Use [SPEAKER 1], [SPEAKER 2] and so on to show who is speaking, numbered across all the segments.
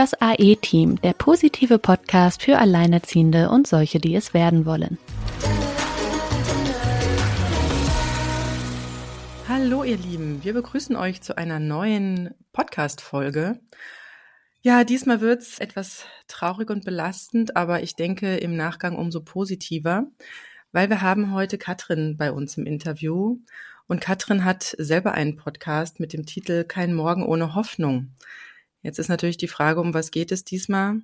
[SPEAKER 1] Das AE-Team, der positive Podcast für Alleinerziehende und solche, die es werden wollen.
[SPEAKER 2] Hallo ihr Lieben, wir begrüßen euch zu einer neuen Podcast-Folge. Ja, diesmal wird's etwas traurig und belastend, aber ich denke im Nachgang umso positiver, weil wir haben heute Katrin bei uns im Interview und Katrin hat selber einen Podcast mit dem Titel Kein Morgen ohne Hoffnung. Jetzt ist natürlich die Frage, um was geht es diesmal?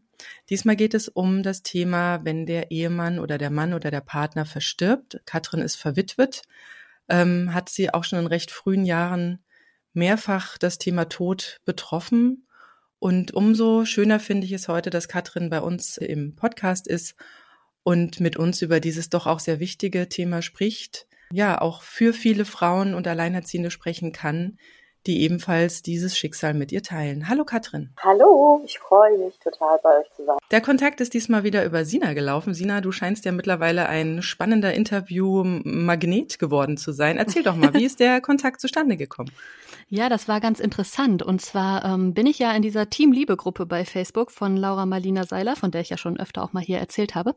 [SPEAKER 2] Diesmal geht es um das Thema, wenn der Ehemann oder der Mann oder der Partner verstirbt. Katrin ist verwitwet, ähm, hat sie auch schon in recht frühen Jahren mehrfach das Thema Tod betroffen. Und umso schöner finde ich es heute, dass Katrin bei uns im Podcast ist und mit uns über dieses doch auch sehr wichtige Thema spricht. Ja, auch für viele Frauen und Alleinerziehende sprechen kann, die ebenfalls dieses Schicksal mit ihr teilen. Hallo Katrin.
[SPEAKER 3] Hallo, ich freue mich total bei euch zu sein.
[SPEAKER 2] Der Kontakt ist diesmal wieder über Sina gelaufen. Sina, du scheinst ja mittlerweile ein spannender Interview-Magnet geworden zu sein. Erzähl doch mal, wie ist der Kontakt zustande gekommen?
[SPEAKER 1] Ja, das war ganz interessant. Und zwar ähm, bin ich ja in dieser Team-Liebe-Gruppe bei Facebook von Laura Marlina Seiler, von der ich ja schon öfter auch mal hier erzählt habe.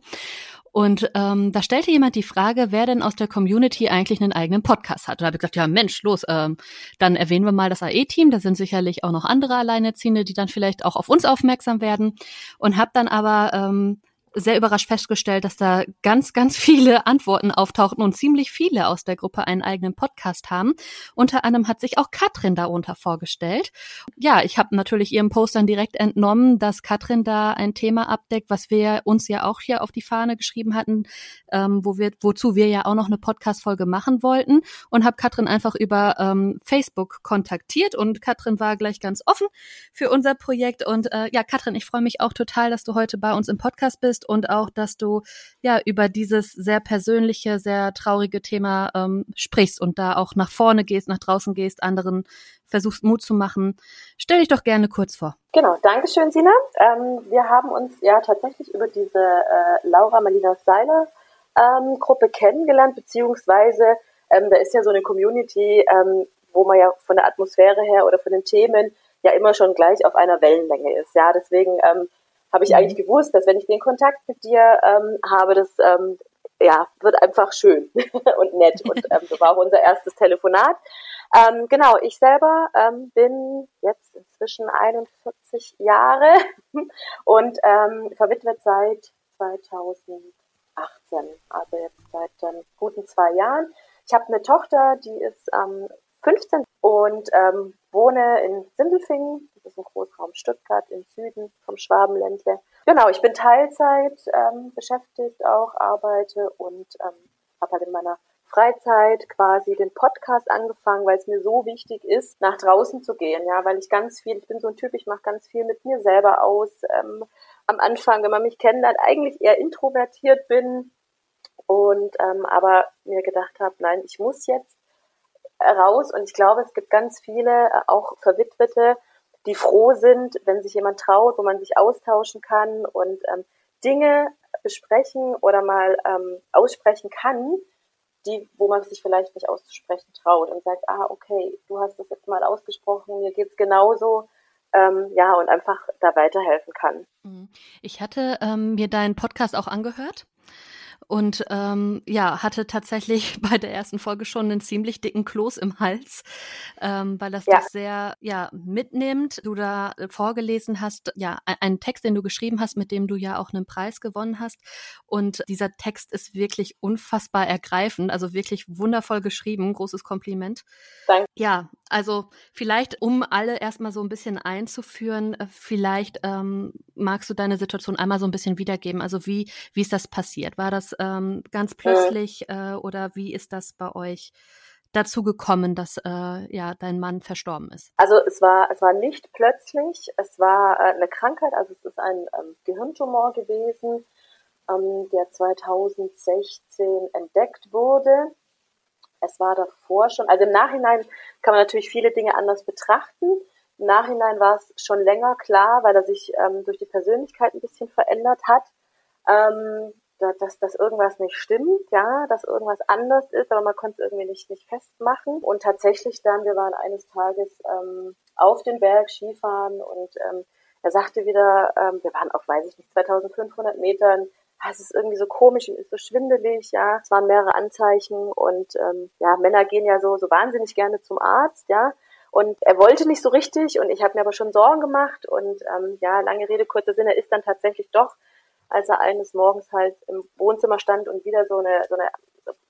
[SPEAKER 1] Und ähm, da stellte jemand die Frage, wer denn aus der Community eigentlich einen eigenen Podcast hat. Und da habe ich gesagt, ja Mensch, los, ähm, dann erwähnen wir mal das AE-Team. Da sind sicherlich auch noch andere Alleinerziehende, die dann vielleicht auch auf uns aufmerksam werden. Und habe dann aber ähm, sehr überrascht festgestellt, dass da ganz, ganz viele Antworten auftauchten und ziemlich viele aus der Gruppe einen eigenen Podcast haben. Unter anderem hat sich auch Katrin darunter vorgestellt. Ja, ich habe natürlich ihrem Post direkt entnommen, dass Katrin da ein Thema abdeckt, was wir uns ja auch hier auf die Fahne geschrieben hatten, ähm, wo wir, wozu wir ja auch noch eine Podcast-Folge machen wollten und habe Katrin einfach über ähm, Facebook kontaktiert und Katrin war gleich ganz offen für unser Projekt und äh, ja, Katrin, ich freue mich auch total, dass du heute bei uns im Podcast bist und auch, dass du ja über dieses sehr persönliche, sehr traurige Thema ähm, sprichst und da auch nach vorne gehst, nach draußen gehst, anderen versuchst Mut zu machen. Stell dich doch gerne kurz vor.
[SPEAKER 3] Genau, Dankeschön, Sina. Ähm, wir haben uns ja tatsächlich über diese äh, Laura Malina Seiler ähm, Gruppe kennengelernt, beziehungsweise ähm, da ist ja so eine Community, ähm, wo man ja von der Atmosphäre her oder von den Themen ja immer schon gleich auf einer Wellenlänge ist. Ja, deswegen ähm, habe ich mhm. eigentlich gewusst, dass wenn ich den Kontakt mit dir ähm, habe, das ähm, ja, wird einfach schön und nett. Und ähm, so war auch unser erstes Telefonat. Ähm, genau, ich selber ähm, bin jetzt inzwischen 41 Jahre und ähm, verwitwet seit 2018, also jetzt seit ähm, guten zwei Jahren. Ich habe eine Tochter, die ist ähm, 15 und ähm, wohne in Sindelfingen, das ist ein Großraum Stuttgart im Süden vom Schwabenländle. Genau, ich bin Teilzeit ähm, beschäftigt auch, arbeite und ähm, habe halt in meiner Freizeit quasi den Podcast angefangen, weil es mir so wichtig ist, nach draußen zu gehen, ja, weil ich ganz viel, ich bin so ein Typ, ich mache ganz viel mit mir selber aus. Ähm, am Anfang, wenn man mich kennenlernt, eigentlich eher introvertiert bin und ähm, aber mir gedacht habe, nein, ich muss jetzt raus und ich glaube, es gibt ganz viele, äh, auch Verwitwete, die froh sind, wenn sich jemand traut, wo man sich austauschen kann und ähm, Dinge besprechen oder mal ähm, aussprechen kann, die, wo man sich vielleicht nicht auszusprechen traut und sagt, ah, okay, du hast das jetzt mal ausgesprochen, mir geht's genauso. Ähm, ja, und einfach da weiterhelfen kann.
[SPEAKER 1] Mhm. Ich hatte ähm, mir deinen Podcast auch angehört und ähm, ja, hatte tatsächlich bei der ersten Folge schon einen ziemlich dicken Kloß im Hals, ähm, weil das ja. dich sehr ja mitnimmt. Du da äh, vorgelesen hast, ja, einen Text, den du geschrieben hast, mit dem du ja auch einen Preis gewonnen hast. Und dieser Text ist wirklich unfassbar ergreifend, also wirklich wundervoll geschrieben. Großes Kompliment. Danke. Ja, also vielleicht, um alle erstmal so ein bisschen einzuführen, äh, vielleicht ähm, magst du deine Situation einmal so ein bisschen wiedergeben. Also wie, wie ist das passiert? War das ähm, ganz plötzlich äh, oder wie ist das bei euch dazu gekommen, dass äh, ja dein Mann verstorben ist?
[SPEAKER 3] Also es war es war nicht plötzlich, es war äh, eine Krankheit, also es ist ein ähm, Gehirntumor gewesen, ähm, der 2016 entdeckt wurde. Es war davor schon, also im Nachhinein kann man natürlich viele Dinge anders betrachten. Im Nachhinein war es schon länger klar, weil er sich ähm, durch die Persönlichkeit ein bisschen verändert hat. Ähm, dass, dass irgendwas nicht stimmt, ja, dass irgendwas anders ist, aber man konnte es irgendwie nicht, nicht festmachen. Und tatsächlich dann, wir waren eines Tages ähm, auf dem Berg Skifahren und ähm, er sagte wieder, ähm, wir waren auf, weiß ich nicht, 2500 Metern, es ist irgendwie so komisch und ist so schwindelig, ja. Es waren mehrere Anzeichen und ähm, ja, Männer gehen ja so, so wahnsinnig gerne zum Arzt, ja. Und er wollte nicht so richtig und ich habe mir aber schon Sorgen gemacht und ähm, ja, lange Rede, kurzer Sinn, er ist dann tatsächlich doch, als er eines Morgens halt im Wohnzimmer stand und wieder so eine, so eine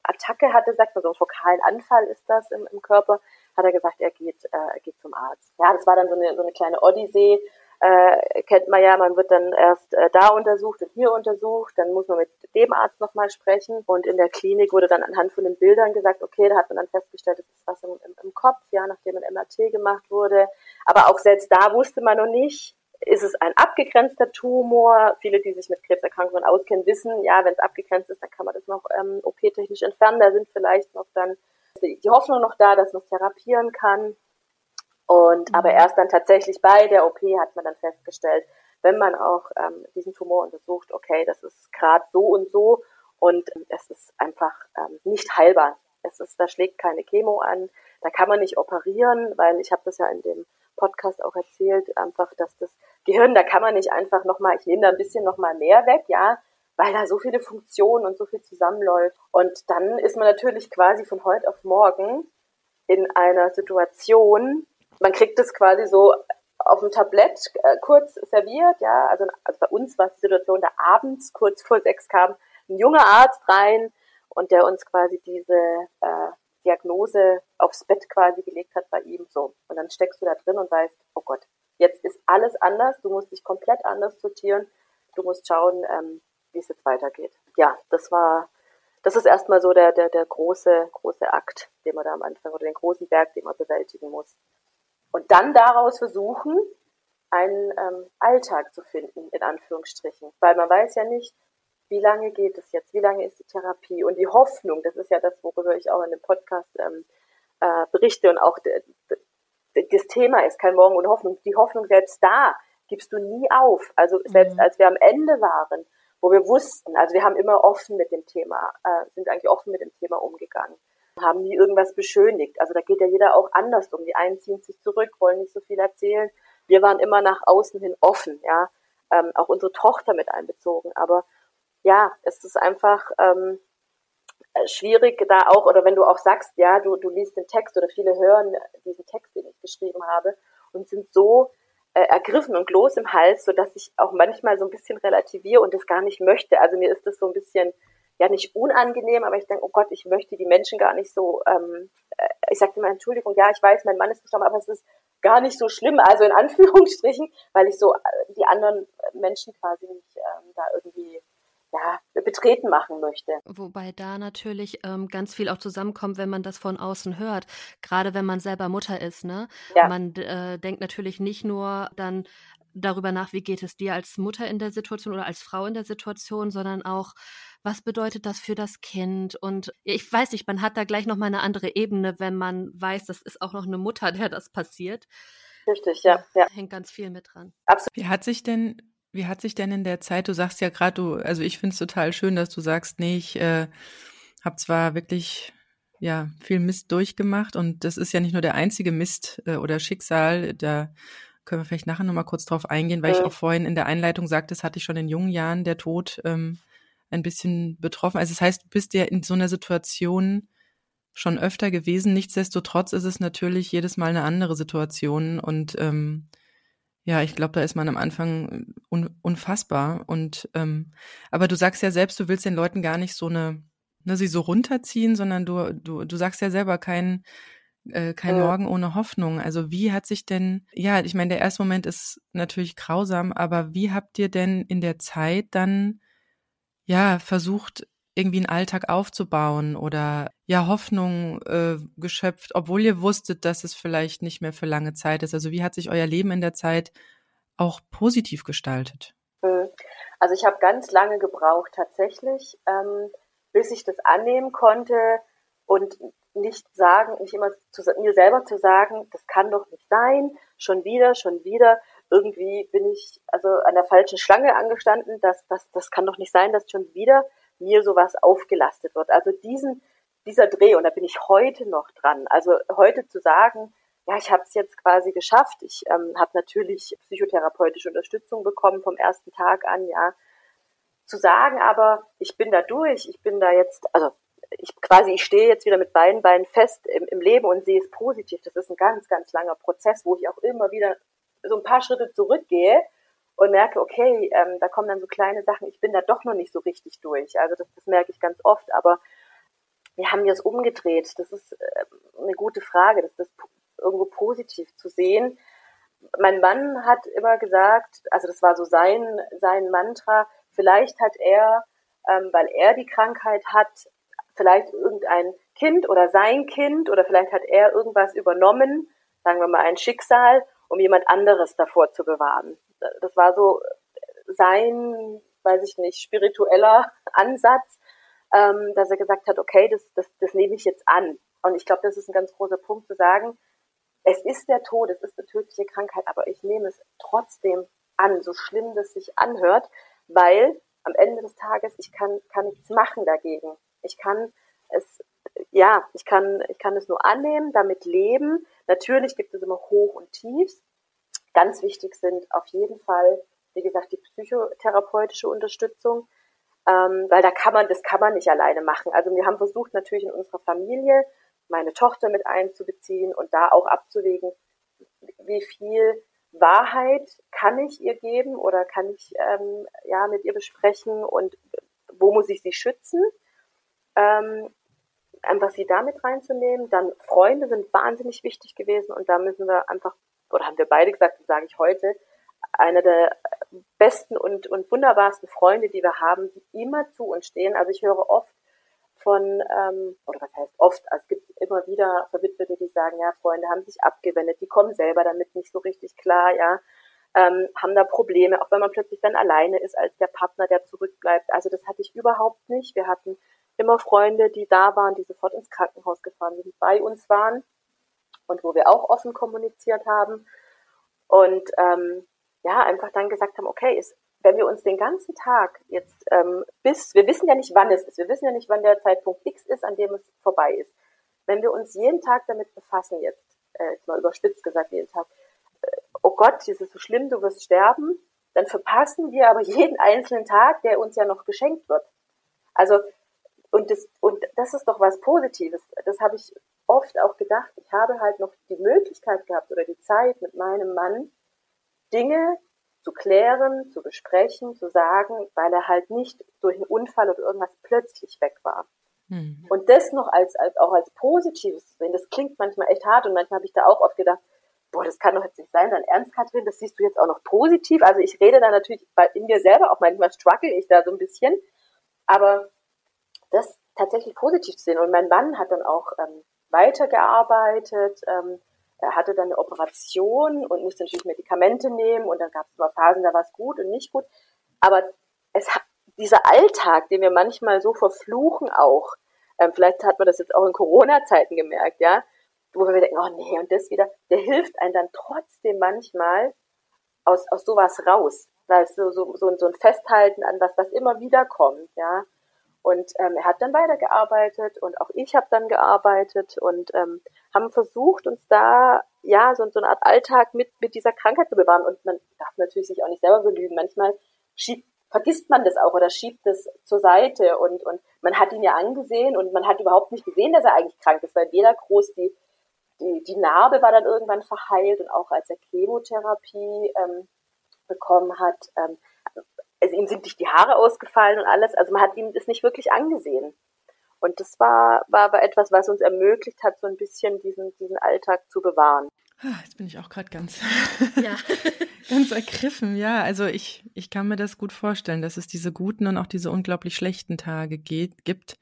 [SPEAKER 3] Attacke hatte, sagt man, so fokalen Anfall ist das im, im Körper, hat er gesagt, er geht, äh, er geht zum Arzt. Ja, das war dann so eine, so eine kleine Odyssee, äh, kennt man ja, man wird dann erst äh, da untersucht und hier untersucht, dann muss man mit dem Arzt nochmal sprechen und in der Klinik wurde dann anhand von den Bildern gesagt, okay, da hat man dann festgestellt, es ist was im, im Kopf, ja, nachdem ein MRT gemacht wurde, aber auch selbst da wusste man noch nicht, ist es ein abgegrenzter Tumor? Viele, die sich mit Krebserkrankungen auskennen, wissen, ja, wenn es abgegrenzt ist, dann kann man das noch ähm, OP-technisch entfernen. Da sind vielleicht noch dann die Hoffnung noch da, dass man es therapieren kann. Und mhm. aber erst dann tatsächlich bei der OP hat man dann festgestellt, wenn man auch ähm, diesen Tumor untersucht, okay, das ist gerade so und so und ähm, es ist einfach ähm, nicht heilbar. Es ist, da schlägt keine Chemo an, da kann man nicht operieren, weil ich habe das ja in dem Podcast auch erzählt, einfach, dass das Gehirn, da kann man nicht einfach nochmal, ich nehme da ein bisschen nochmal mehr weg, ja, weil da so viele Funktionen und so viel zusammenläuft. Und dann ist man natürlich quasi von heute auf morgen in einer Situation, man kriegt es quasi so auf dem Tablett äh, kurz serviert, ja, also, also bei uns war es die Situation, da abends kurz vor sechs kam ein junger Arzt rein und der uns quasi diese äh, Diagnose aufs Bett quasi gelegt hat bei ihm, so. Und dann steckst du da drin und weißt, oh Gott, jetzt ist alles anders, du musst dich komplett anders sortieren, du musst schauen, ähm, wie es jetzt weitergeht. Ja, das war, das ist erstmal so der, der, der große, große Akt, den man da am Anfang oder den großen Berg, den man bewältigen muss. Und dann daraus versuchen, einen ähm, Alltag zu finden, in Anführungsstrichen. Weil man weiß ja nicht, wie lange geht es jetzt, wie lange ist die Therapie und die Hoffnung, das ist ja das, worüber ich auch in dem Podcast ähm, äh, berichte und auch das Thema ist kein Morgen ohne Hoffnung. Die Hoffnung selbst da gibst du nie auf. Also selbst mhm. als wir am Ende waren, wo wir wussten, also wir haben immer offen mit dem Thema, äh, sind eigentlich offen mit dem Thema umgegangen haben nie irgendwas beschönigt. Also da geht ja jeder auch anders um. Die einen ziehen sich zurück, wollen nicht so viel erzählen. Wir waren immer nach außen hin offen, ja. Ähm, auch unsere Tochter mit einbezogen. Aber ja, es ist einfach ähm, schwierig da auch, oder wenn du auch sagst, ja, du, du liest den Text oder viele hören diesen Text, den ich geschrieben habe und sind so äh, ergriffen und los im Hals, so dass ich auch manchmal so ein bisschen relativiere und das gar nicht möchte. Also mir ist das so ein bisschen ja nicht unangenehm, aber ich denke, oh Gott, ich möchte die Menschen gar nicht so, ähm, äh, ich sagte immer, Entschuldigung, ja, ich weiß, mein Mann ist gestorben, aber es ist gar nicht so schlimm, also in Anführungsstrichen, weil ich so äh, die anderen Menschen quasi nicht ähm, da irgendwie ja, betreten machen möchte.
[SPEAKER 1] Wobei da natürlich ähm, ganz viel auch zusammenkommt, wenn man das von außen hört. Gerade wenn man selber Mutter ist, ne? Ja. Man äh, denkt natürlich nicht nur dann darüber nach, wie geht es dir als Mutter in der Situation oder als Frau in der Situation, sondern auch, was bedeutet das für das Kind? Und ich weiß nicht, man hat da gleich nochmal eine andere Ebene, wenn man weiß, das ist auch noch eine Mutter, der das passiert.
[SPEAKER 3] Richtig, ja. ja.
[SPEAKER 1] Hängt ganz viel mit dran.
[SPEAKER 2] Absolut. Wie hat sich denn, wie hat sich denn in der Zeit, du sagst ja gerade, du, also ich finde es total schön, dass du sagst, nee, ich äh, habe zwar wirklich ja viel Mist durchgemacht und das ist ja nicht nur der einzige Mist äh, oder Schicksal, da können wir vielleicht nachher nochmal kurz drauf eingehen, weil ja. ich auch vorhin in der Einleitung sagte, das hatte ich schon in jungen Jahren, der Tod ähm, ein bisschen betroffen. Also das heißt, du bist ja in so einer Situation schon öfter gewesen. Nichtsdestotrotz ist es natürlich jedes Mal eine andere Situation und ähm, ja, ich glaube, da ist man am Anfang un unfassbar. Und ähm, aber du sagst ja selbst, du willst den Leuten gar nicht so eine, ne, sie so runterziehen, sondern du, du, du sagst ja selber kein, äh, kein ja. Morgen ohne Hoffnung. Also wie hat sich denn, ja, ich meine, der erste Moment ist natürlich grausam, aber wie habt ihr denn in der Zeit dann ja, versucht, irgendwie einen Alltag aufzubauen oder ja, Hoffnung äh, geschöpft, obwohl ihr wusstet, dass es vielleicht nicht mehr für lange Zeit ist. Also wie hat sich euer Leben in der Zeit auch positiv gestaltet?
[SPEAKER 3] Hm. Also ich habe ganz lange gebraucht tatsächlich, ähm, bis ich das annehmen konnte und nicht sagen, nicht immer zu, mir selber zu sagen, das kann doch nicht sein, schon wieder, schon wieder, irgendwie bin ich also an der falschen Schlange angestanden, dass das, das kann doch nicht sein, dass schon wieder mir sowas aufgelastet wird. Also diesen, dieser Dreh, und da bin ich heute noch dran, also heute zu sagen, ja, ich habe es jetzt quasi geschafft. Ich ähm, habe natürlich psychotherapeutische Unterstützung bekommen vom ersten Tag an, ja. Zu sagen, aber ich bin da durch, ich bin da jetzt, also ich quasi, ich stehe jetzt wieder mit beiden Beinen fest im, im Leben und sehe es positiv. Das ist ein ganz, ganz langer Prozess, wo ich auch immer wieder so ein paar Schritte zurückgehe und merke, okay, ähm, da kommen dann so kleine Sachen, ich bin da doch noch nicht so richtig durch. Also das, das merke ich ganz oft, aber wir haben das umgedreht. Das ist äh, eine gute Frage, das ist irgendwo positiv zu sehen. Mein Mann hat immer gesagt, also das war so sein, sein Mantra, vielleicht hat er, ähm, weil er die Krankheit hat, vielleicht irgendein Kind oder sein Kind oder vielleicht hat er irgendwas übernommen, sagen wir mal ein Schicksal, um jemand anderes davor zu bewahren. Das war so sein, weiß ich nicht, spiritueller Ansatz, ähm, dass er gesagt hat, okay, das, das, das nehme ich jetzt an. Und ich glaube, das ist ein ganz großer Punkt zu sagen, es ist der Tod, es ist eine tödliche Krankheit, aber ich nehme es trotzdem an, so schlimm das sich anhört, weil am Ende des Tages ich kann, kann nichts machen dagegen. Ich kann es, ja, ich kann, ich kann es nur annehmen, damit leben. Natürlich gibt es immer Hoch und Tiefs. Ganz wichtig sind auf jeden Fall, wie gesagt, die psychotherapeutische Unterstützung, ähm, weil da kann man, das kann man nicht alleine machen. Also wir haben versucht natürlich in unserer Familie meine Tochter mit einzubeziehen und da auch abzuwägen, wie viel Wahrheit kann ich ihr geben oder kann ich ähm, ja mit ihr besprechen und wo muss ich sie schützen? Ähm, einfach sie damit reinzunehmen. Dann Freunde sind wahnsinnig wichtig gewesen und da müssen wir einfach, oder haben wir beide gesagt, sage ich heute, einer der besten und, und wunderbarsten Freunde, die wir haben, die immer zu uns stehen. Also ich höre oft von, ähm, oder was heißt oft, also es gibt immer wieder Verwitwete, die sagen, ja, Freunde haben sich abgewendet, die kommen selber damit nicht so richtig klar, ja, ähm, haben da Probleme, auch wenn man plötzlich dann alleine ist als der Partner, der zurückbleibt. Also das hatte ich überhaupt nicht. Wir hatten immer Freunde, die da waren, die sofort ins Krankenhaus gefahren sind, bei uns waren und wo wir auch offen kommuniziert haben und ähm, ja, einfach dann gesagt haben, okay, ist wenn wir uns den ganzen Tag jetzt ähm, bis, wir wissen ja nicht, wann es ist, wir wissen ja nicht, wann der Zeitpunkt X ist, an dem es vorbei ist. Wenn wir uns jeden Tag damit befassen, jetzt, äh, jetzt mal überspitzt gesagt, jeden Tag, äh, oh Gott, das ist so schlimm, du wirst sterben, dann verpassen wir aber jeden einzelnen Tag, der uns ja noch geschenkt wird. Also, und das, und das ist doch was Positives. Das habe ich oft auch gedacht. Ich habe halt noch die Möglichkeit gehabt oder die Zeit mit meinem Mann, Dinge zu klären, zu besprechen, zu sagen, weil er halt nicht durch einen Unfall oder irgendwas plötzlich weg war. Mhm. Und das noch als, als auch als Positives zu sehen, das klingt manchmal echt hart und manchmal habe ich da auch oft gedacht, boah, das kann doch jetzt nicht sein, dein Ernst, Katrin, das siehst du jetzt auch noch positiv. Also ich rede da natürlich, weil in mir selber auch manchmal struggle ich da so ein bisschen, aber das tatsächlich positiv zu sehen. Und mein Mann hat dann auch ähm, weitergearbeitet, ähm, er hatte dann eine Operation und musste natürlich Medikamente nehmen und dann gab es immer Phasen, da war es gut und nicht gut. Aber es dieser Alltag, den wir manchmal so verfluchen auch, ähm, vielleicht hat man das jetzt auch in Corona-Zeiten gemerkt, ja, wo wir denken, oh nee, und das wieder, der hilft einem dann trotzdem manchmal aus, aus sowas raus. Da ist so, so, so, so ein Festhalten an was, was immer wieder kommt, ja. Und ähm, er hat dann weitergearbeitet und auch ich habe dann gearbeitet und ähm, haben versucht, uns da ja so, so eine Art Alltag mit, mit dieser Krankheit zu bewahren. Und man darf natürlich sich auch nicht selber belügen. Manchmal schiebt, vergisst man das auch oder schiebt es zur Seite und, und man hat ihn ja angesehen und man hat überhaupt nicht gesehen, dass er eigentlich krank ist, weil weder groß die, die, die Narbe war dann irgendwann verheilt und auch als er Chemotherapie ähm, bekommen hat, ähm, also ihm sind nicht die Haare ausgefallen und alles, also man hat ihm das nicht wirklich angesehen. Und das war, war aber etwas, was uns ermöglicht hat, so ein bisschen diesen, diesen Alltag zu bewahren.
[SPEAKER 2] Ah, jetzt bin ich auch gerade ganz, ja. ganz ergriffen. Ja, also ich, ich kann mir das gut vorstellen, dass es diese guten und auch diese unglaublich schlechten Tage geht, gibt.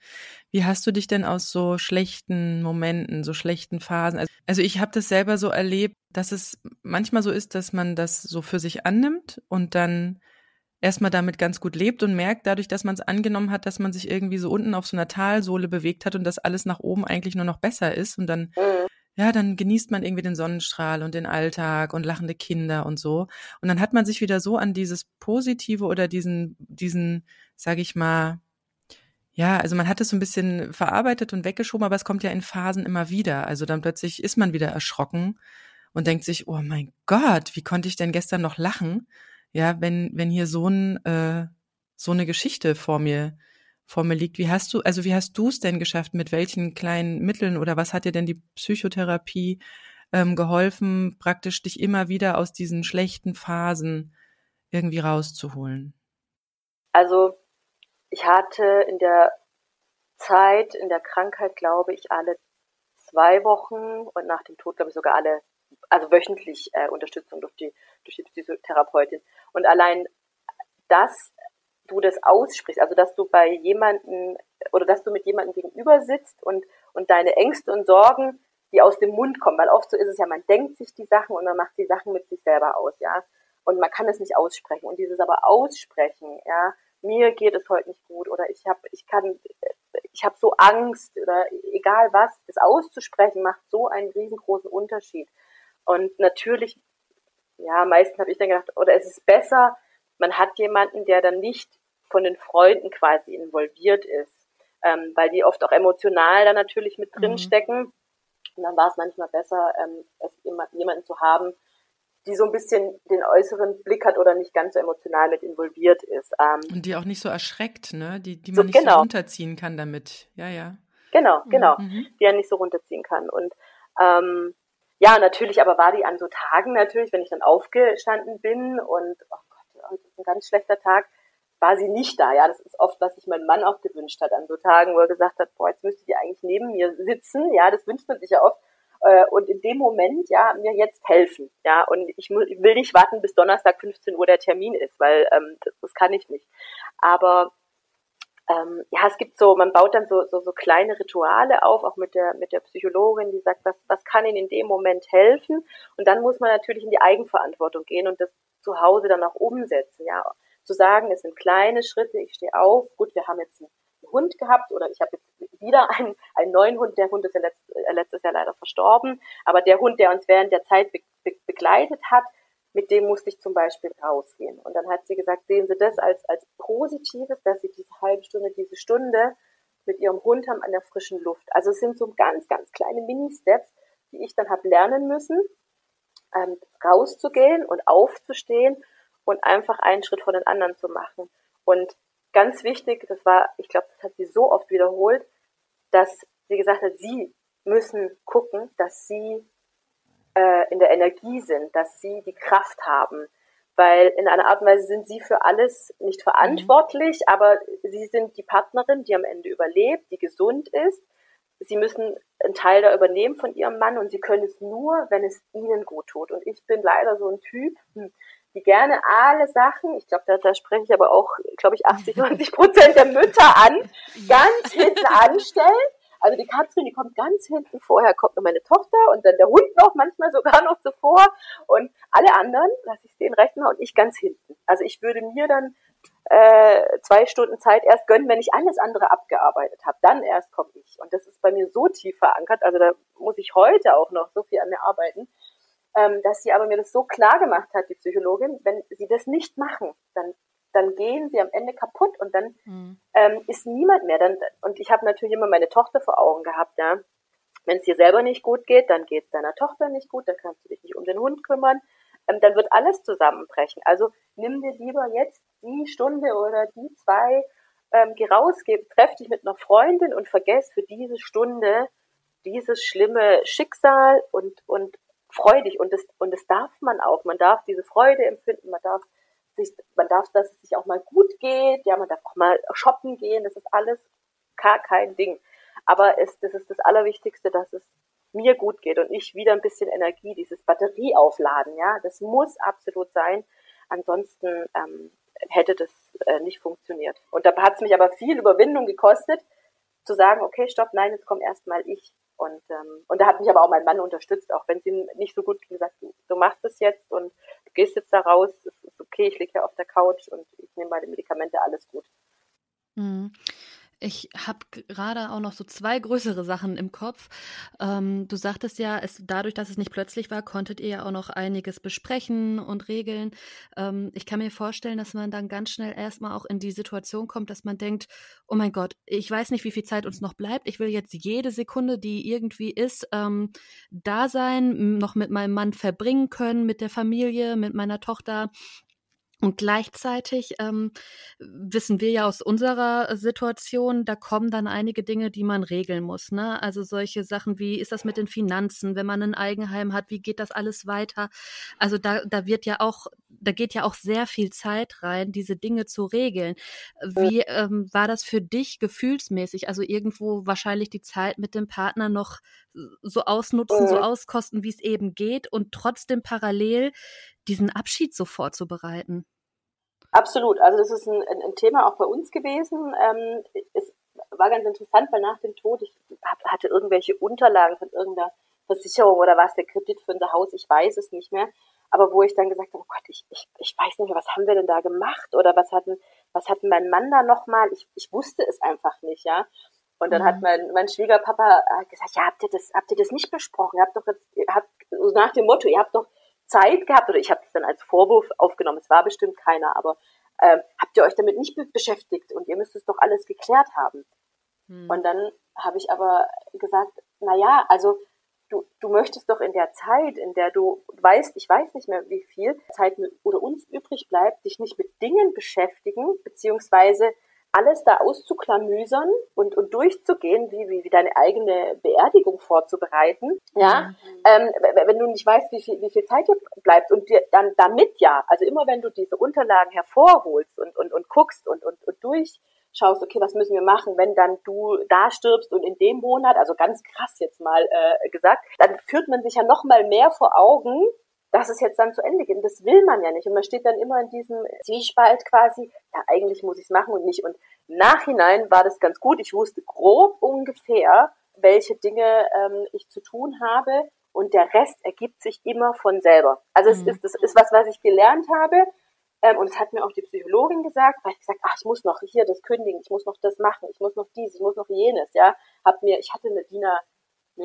[SPEAKER 2] Wie hast du dich denn aus so schlechten Momenten, so schlechten Phasen? Also, also ich habe das selber so erlebt, dass es manchmal so ist, dass man das so für sich annimmt und dann erstmal damit ganz gut lebt und merkt dadurch, dass man es angenommen hat, dass man sich irgendwie so unten auf so einer Talsohle bewegt hat und dass alles nach oben eigentlich nur noch besser ist und dann mhm. ja, dann genießt man irgendwie den Sonnenstrahl und den Alltag und lachende Kinder und so und dann hat man sich wieder so an dieses positive oder diesen diesen, sag ich mal, ja, also man hat es so ein bisschen verarbeitet und weggeschoben, aber es kommt ja in Phasen immer wieder. Also dann plötzlich ist man wieder erschrocken und denkt sich, oh mein Gott, wie konnte ich denn gestern noch lachen? Ja, wenn, wenn hier so ein, äh, so eine Geschichte vor mir, vor mir liegt. Wie hast du, also wie hast du es denn geschafft? Mit welchen kleinen Mitteln oder was hat dir denn die Psychotherapie ähm, geholfen, praktisch dich immer wieder aus diesen schlechten Phasen irgendwie rauszuholen?
[SPEAKER 3] Also ich hatte in der Zeit, in der Krankheit, glaube ich, alle zwei Wochen und nach dem Tod, glaube ich, sogar alle, also wöchentlich äh, Unterstützung durch die, durch die Psychotherapeutin. Und allein, dass du das aussprichst, also dass du bei jemanden oder dass du mit jemandem gegenüber sitzt und, und deine Ängste und Sorgen, die aus dem Mund kommen, weil oft so ist es ja, man denkt sich die Sachen und man macht die Sachen mit sich selber aus, ja. Und man kann es nicht aussprechen. Und dieses aber aussprechen, ja, mir geht es heute nicht gut oder ich habe, ich kann, ich habe so Angst oder egal was, das auszusprechen macht so einen riesengroßen Unterschied. Und natürlich, ja, meistens habe ich dann gedacht, oder es ist besser, man hat jemanden, der dann nicht von den Freunden quasi involviert ist, ähm, weil die oft auch emotional da natürlich mit drin mhm. stecken. Und dann war es manchmal besser, ähm, es jemanden zu haben, die so ein bisschen den äußeren Blick hat oder nicht ganz so emotional mit involviert ist.
[SPEAKER 2] Ähm, und die auch nicht so erschreckt, ne? Die, die man so, nicht genau. so runterziehen kann damit. Ja, ja.
[SPEAKER 3] Genau, mhm, genau. Mhm. Die er nicht so runterziehen kann. Und ähm, ja, natürlich, aber war die an so Tagen natürlich, wenn ich dann aufgestanden bin und oh Gott, heute ist ein ganz schlechter Tag, war sie nicht da. Ja, das ist oft, was sich mein Mann auch gewünscht hat an so Tagen, wo er gesagt hat, boah, jetzt müsste die eigentlich neben mir sitzen. Ja, das wünscht man sich ja oft äh, und in dem Moment ja mir jetzt helfen. Ja, und ich, will nicht warten, bis Donnerstag 15 Uhr der Termin ist, weil ähm, das, das kann ich nicht. Aber ähm, ja, es gibt so, man baut dann so, so, so kleine Rituale auf, auch mit der, mit der Psychologin, die sagt, was, was kann Ihnen in dem Moment helfen? Und dann muss man natürlich in die Eigenverantwortung gehen und das zu Hause dann auch umsetzen, ja. Zu sagen, es sind kleine Schritte, ich stehe auf, gut, wir haben jetzt einen Hund gehabt oder ich habe jetzt wieder einen, einen neuen Hund. Der Hund ist ja letzt, äh, letztes Jahr leider verstorben. Aber der Hund, der uns während der Zeit be be begleitet hat, mit dem musste ich zum Beispiel rausgehen. Und dann hat sie gesagt, sehen Sie das als, als Positives, dass Sie diese halbe Stunde, diese Stunde mit Ihrem Hund haben an der frischen Luft. Also es sind so ganz, ganz kleine Mini-Steps, die ich dann habe lernen müssen, ähm, rauszugehen und aufzustehen und einfach einen Schritt vor den anderen zu machen. Und ganz wichtig, das war, ich glaube, das hat sie so oft wiederholt, dass sie gesagt hat, sie müssen gucken, dass sie äh, in der Energie sind, dass sie die Kraft haben. Weil in einer Art und Weise sind sie für alles nicht verantwortlich, mhm. aber sie sind die Partnerin, die am Ende überlebt, die gesund ist. Sie müssen einen Teil da übernehmen von ihrem Mann und sie können es nur, wenn es ihnen gut tut. Und ich bin leider so ein Typ, hm, die gerne alle Sachen, ich glaube, da, da spreche ich aber auch, glaube ich, 80, 90 Prozent der Mütter an, ganz hinten anstellen. Also die Katrin, die kommt ganz hinten, vorher kommt noch meine Tochter und dann der Hund noch, manchmal sogar noch zuvor und alle anderen lasse ich den Rechner und ich ganz hinten. Also ich würde mir dann äh, zwei Stunden Zeit erst gönnen, wenn ich alles andere abgearbeitet habe. Dann erst komme ich. Und das ist bei mir so tief verankert, also da muss ich heute auch noch so viel an mir arbeiten, ähm, dass sie aber mir das so klar gemacht hat, die Psychologin, wenn sie das nicht machen, dann dann gehen sie am Ende kaputt und dann mhm. ähm, ist niemand mehr. Dann, und ich habe natürlich immer meine Tochter vor Augen gehabt, ja. Wenn es dir selber nicht gut geht, dann geht es deiner Tochter nicht gut, dann kannst du dich nicht um den Hund kümmern, ähm, dann wird alles zusammenbrechen. Also nimm dir lieber jetzt die Stunde oder die zwei, ähm, geh raus, geh, treff dich mit einer Freundin und vergess für diese Stunde dieses schlimme Schicksal und, und freudig und das, und das darf man auch. Man darf diese Freude empfinden, man darf sich, man darf, dass es sich auch mal gut geht, ja, man darf auch mal shoppen gehen, das ist alles gar kein Ding. Aber es, das ist das Allerwichtigste, dass es mir gut geht und ich wieder ein bisschen Energie, dieses Batterieaufladen, ja, das muss absolut sein. Ansonsten ähm, hätte das äh, nicht funktioniert. Und da hat es mich aber viel Überwindung gekostet, zu sagen, okay, stopp, nein, jetzt komm erstmal ich. Und, ähm, und da hat mich aber auch mein Mann unterstützt, auch wenn es ihm nicht so gut gesagt, du, du machst es jetzt und gehst jetzt da raus, es ist okay, ich liege hier auf der Couch und ich nehme meine Medikamente, alles gut.
[SPEAKER 1] Mhm. Ich habe gerade auch noch so zwei größere Sachen im Kopf. Ähm, du sagtest ja, es, dadurch, dass es nicht plötzlich war, konntet ihr ja auch noch einiges besprechen und regeln. Ähm, ich kann mir vorstellen, dass man dann ganz schnell erstmal auch in die Situation kommt, dass man denkt, oh mein Gott, ich weiß nicht, wie viel Zeit uns noch bleibt. Ich will jetzt jede Sekunde, die irgendwie ist, ähm, da sein, noch mit meinem Mann verbringen können, mit der Familie, mit meiner Tochter. Und gleichzeitig ähm, wissen wir ja aus unserer Situation, da kommen dann einige Dinge, die man regeln muss. Ne? Also solche Sachen wie, ist das mit den Finanzen, wenn man ein Eigenheim hat, wie geht das alles weiter? Also da, da wird ja auch, da geht ja auch sehr viel Zeit rein, diese Dinge zu regeln. Wie ähm, war das für dich gefühlsmäßig? Also irgendwo wahrscheinlich die Zeit mit dem Partner noch so ausnutzen, so auskosten, wie es eben geht und trotzdem parallel diesen Abschied so vorzubereiten?
[SPEAKER 3] Absolut. Also das ist ein, ein, Thema auch bei uns gewesen. Ähm, es war ganz interessant, weil nach dem Tod, ich hatte irgendwelche Unterlagen von irgendeiner Versicherung oder was, der Kredit für unser Haus, ich weiß es nicht mehr. Aber wo ich dann gesagt habe, oh Gott, ich, ich, ich weiß nicht mehr, was haben wir denn da gemacht? Oder was hatten, was hatten mein Mann da nochmal? Ich, ich wusste es einfach nicht, ja. Und dann mhm. hat mein, mein Schwiegerpapa gesagt, ja, habt ihr das, habt ihr das nicht besprochen? Ihr habt doch jetzt, ihr habt, so nach dem Motto, ihr habt doch Zeit gehabt, oder ich habe es dann als Vorwurf aufgenommen, es war bestimmt keiner, aber ähm, habt ihr euch damit nicht beschäftigt und ihr müsst es doch alles geklärt haben. Hm. Und dann habe ich aber gesagt, na ja, also du, du möchtest doch in der Zeit, in der du weißt, ich weiß nicht mehr, wie viel Zeit oder uns übrig bleibt, dich nicht mit Dingen beschäftigen, beziehungsweise alles da auszuklamüsern und, und durchzugehen, wie, wie, wie deine eigene Beerdigung vorzubereiten. Ja, mhm. ähm, wenn du nicht weißt, wie viel, wie viel Zeit dir bleibt und dir dann damit ja, also immer wenn du diese Unterlagen hervorholst und, und, und guckst und, und, und durchschaust, okay, was müssen wir machen, wenn dann du da stirbst und in dem Monat, also ganz krass jetzt mal äh, gesagt, dann führt man sich ja noch mal mehr vor Augen, dass es jetzt dann zu Ende geht. Und das will man ja nicht. Und man steht dann immer in diesem Zwiespalt quasi, ja, eigentlich muss ich es machen und nicht. Und Nachhinein war das ganz gut. Ich wusste grob ungefähr, welche Dinge ähm, ich zu tun habe. Und der Rest ergibt sich immer von selber. Also es mhm. ist, das ist was, was ich gelernt habe. Ähm, und es hat mir auch die Psychologin gesagt, weil ich gesagt, ach, ich muss noch hier das kündigen, ich muss noch das machen, ich muss noch dies, ich muss noch jenes, ja. Hab mir, ich hatte eine DIN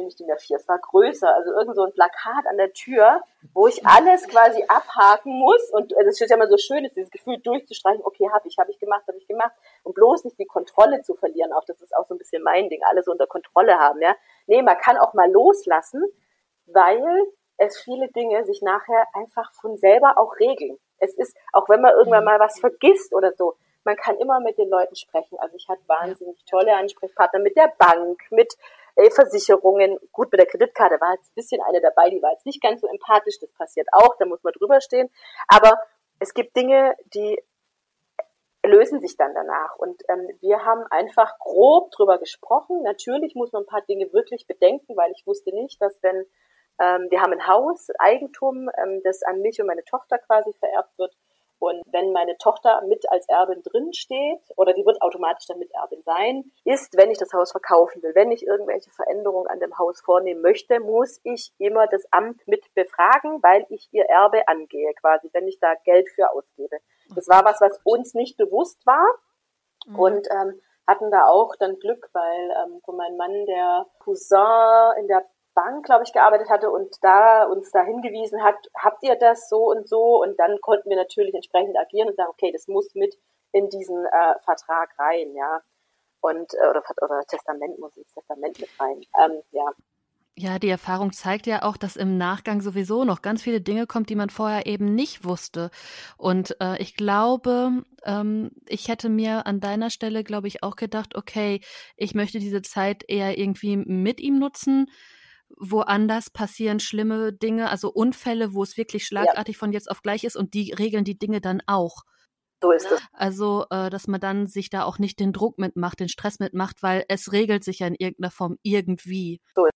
[SPEAKER 3] nicht DIN A4, es war größer, also irgend so ein Plakat an der Tür, wo ich alles quasi abhaken muss. Und das steht ja immer so schön, ist dieses Gefühl durchzustreichen, okay, habe ich, habe ich gemacht, habe ich gemacht. Und bloß nicht die Kontrolle zu verlieren, auch. Das ist auch so ein bisschen mein Ding, alles unter Kontrolle haben, ja. Nee, man kann auch mal loslassen, weil es viele Dinge sich nachher einfach von selber auch regeln. Es ist, auch wenn man irgendwann mal was vergisst oder so, man kann immer mit den Leuten sprechen. Also ich hatte wahnsinnig tolle Ansprechpartner mit der Bank, mit Versicherungen. Gut, mit der Kreditkarte war jetzt ein bisschen eine dabei, die war jetzt nicht ganz so empathisch, das passiert auch, da muss man drüber stehen. Aber es gibt Dinge, die lösen sich dann danach. Und ähm, wir haben einfach grob drüber gesprochen. Natürlich muss man ein paar Dinge wirklich bedenken, weil ich wusste nicht, dass wenn ähm, wir haben ein Haus, Eigentum, ähm, das an mich und meine Tochter quasi vererbt wird, und wenn meine Tochter mit als Erbin drin steht, oder die wird automatisch dann mit Erbin sein, ist, wenn ich das Haus verkaufen will, wenn ich irgendwelche Veränderungen an dem Haus vornehmen möchte, muss ich immer das Amt mit befragen, weil ich ihr Erbe angehe, quasi, wenn ich da Geld für ausgebe. Das war was, was uns nicht bewusst war. Mhm. Und ähm, hatten da auch dann Glück, weil ähm, von meinem Mann der Cousin in der Bank, glaube ich, gearbeitet hatte und da uns da hingewiesen hat, habt ihr das so und so? Und dann konnten wir natürlich entsprechend agieren und sagen, okay, das muss mit in diesen äh, Vertrag rein, ja. Und, äh, oder, oder Testament muss ins Testament mit rein. Ähm, ja.
[SPEAKER 1] Ja, die Erfahrung zeigt ja auch, dass im Nachgang sowieso noch ganz viele Dinge kommt, die man vorher eben nicht wusste. Und äh, ich glaube, ähm, ich hätte mir an deiner Stelle, glaube ich, auch gedacht, okay, ich möchte diese Zeit eher irgendwie mit ihm nutzen woanders passieren schlimme Dinge, also Unfälle, wo es wirklich schlagartig ja. von jetzt auf gleich ist und die regeln die Dinge dann auch.
[SPEAKER 3] So ist es.
[SPEAKER 1] Also, äh, dass man dann sich da auch nicht den Druck mitmacht, den Stress mitmacht, weil es regelt sich ja in irgendeiner Form irgendwie. So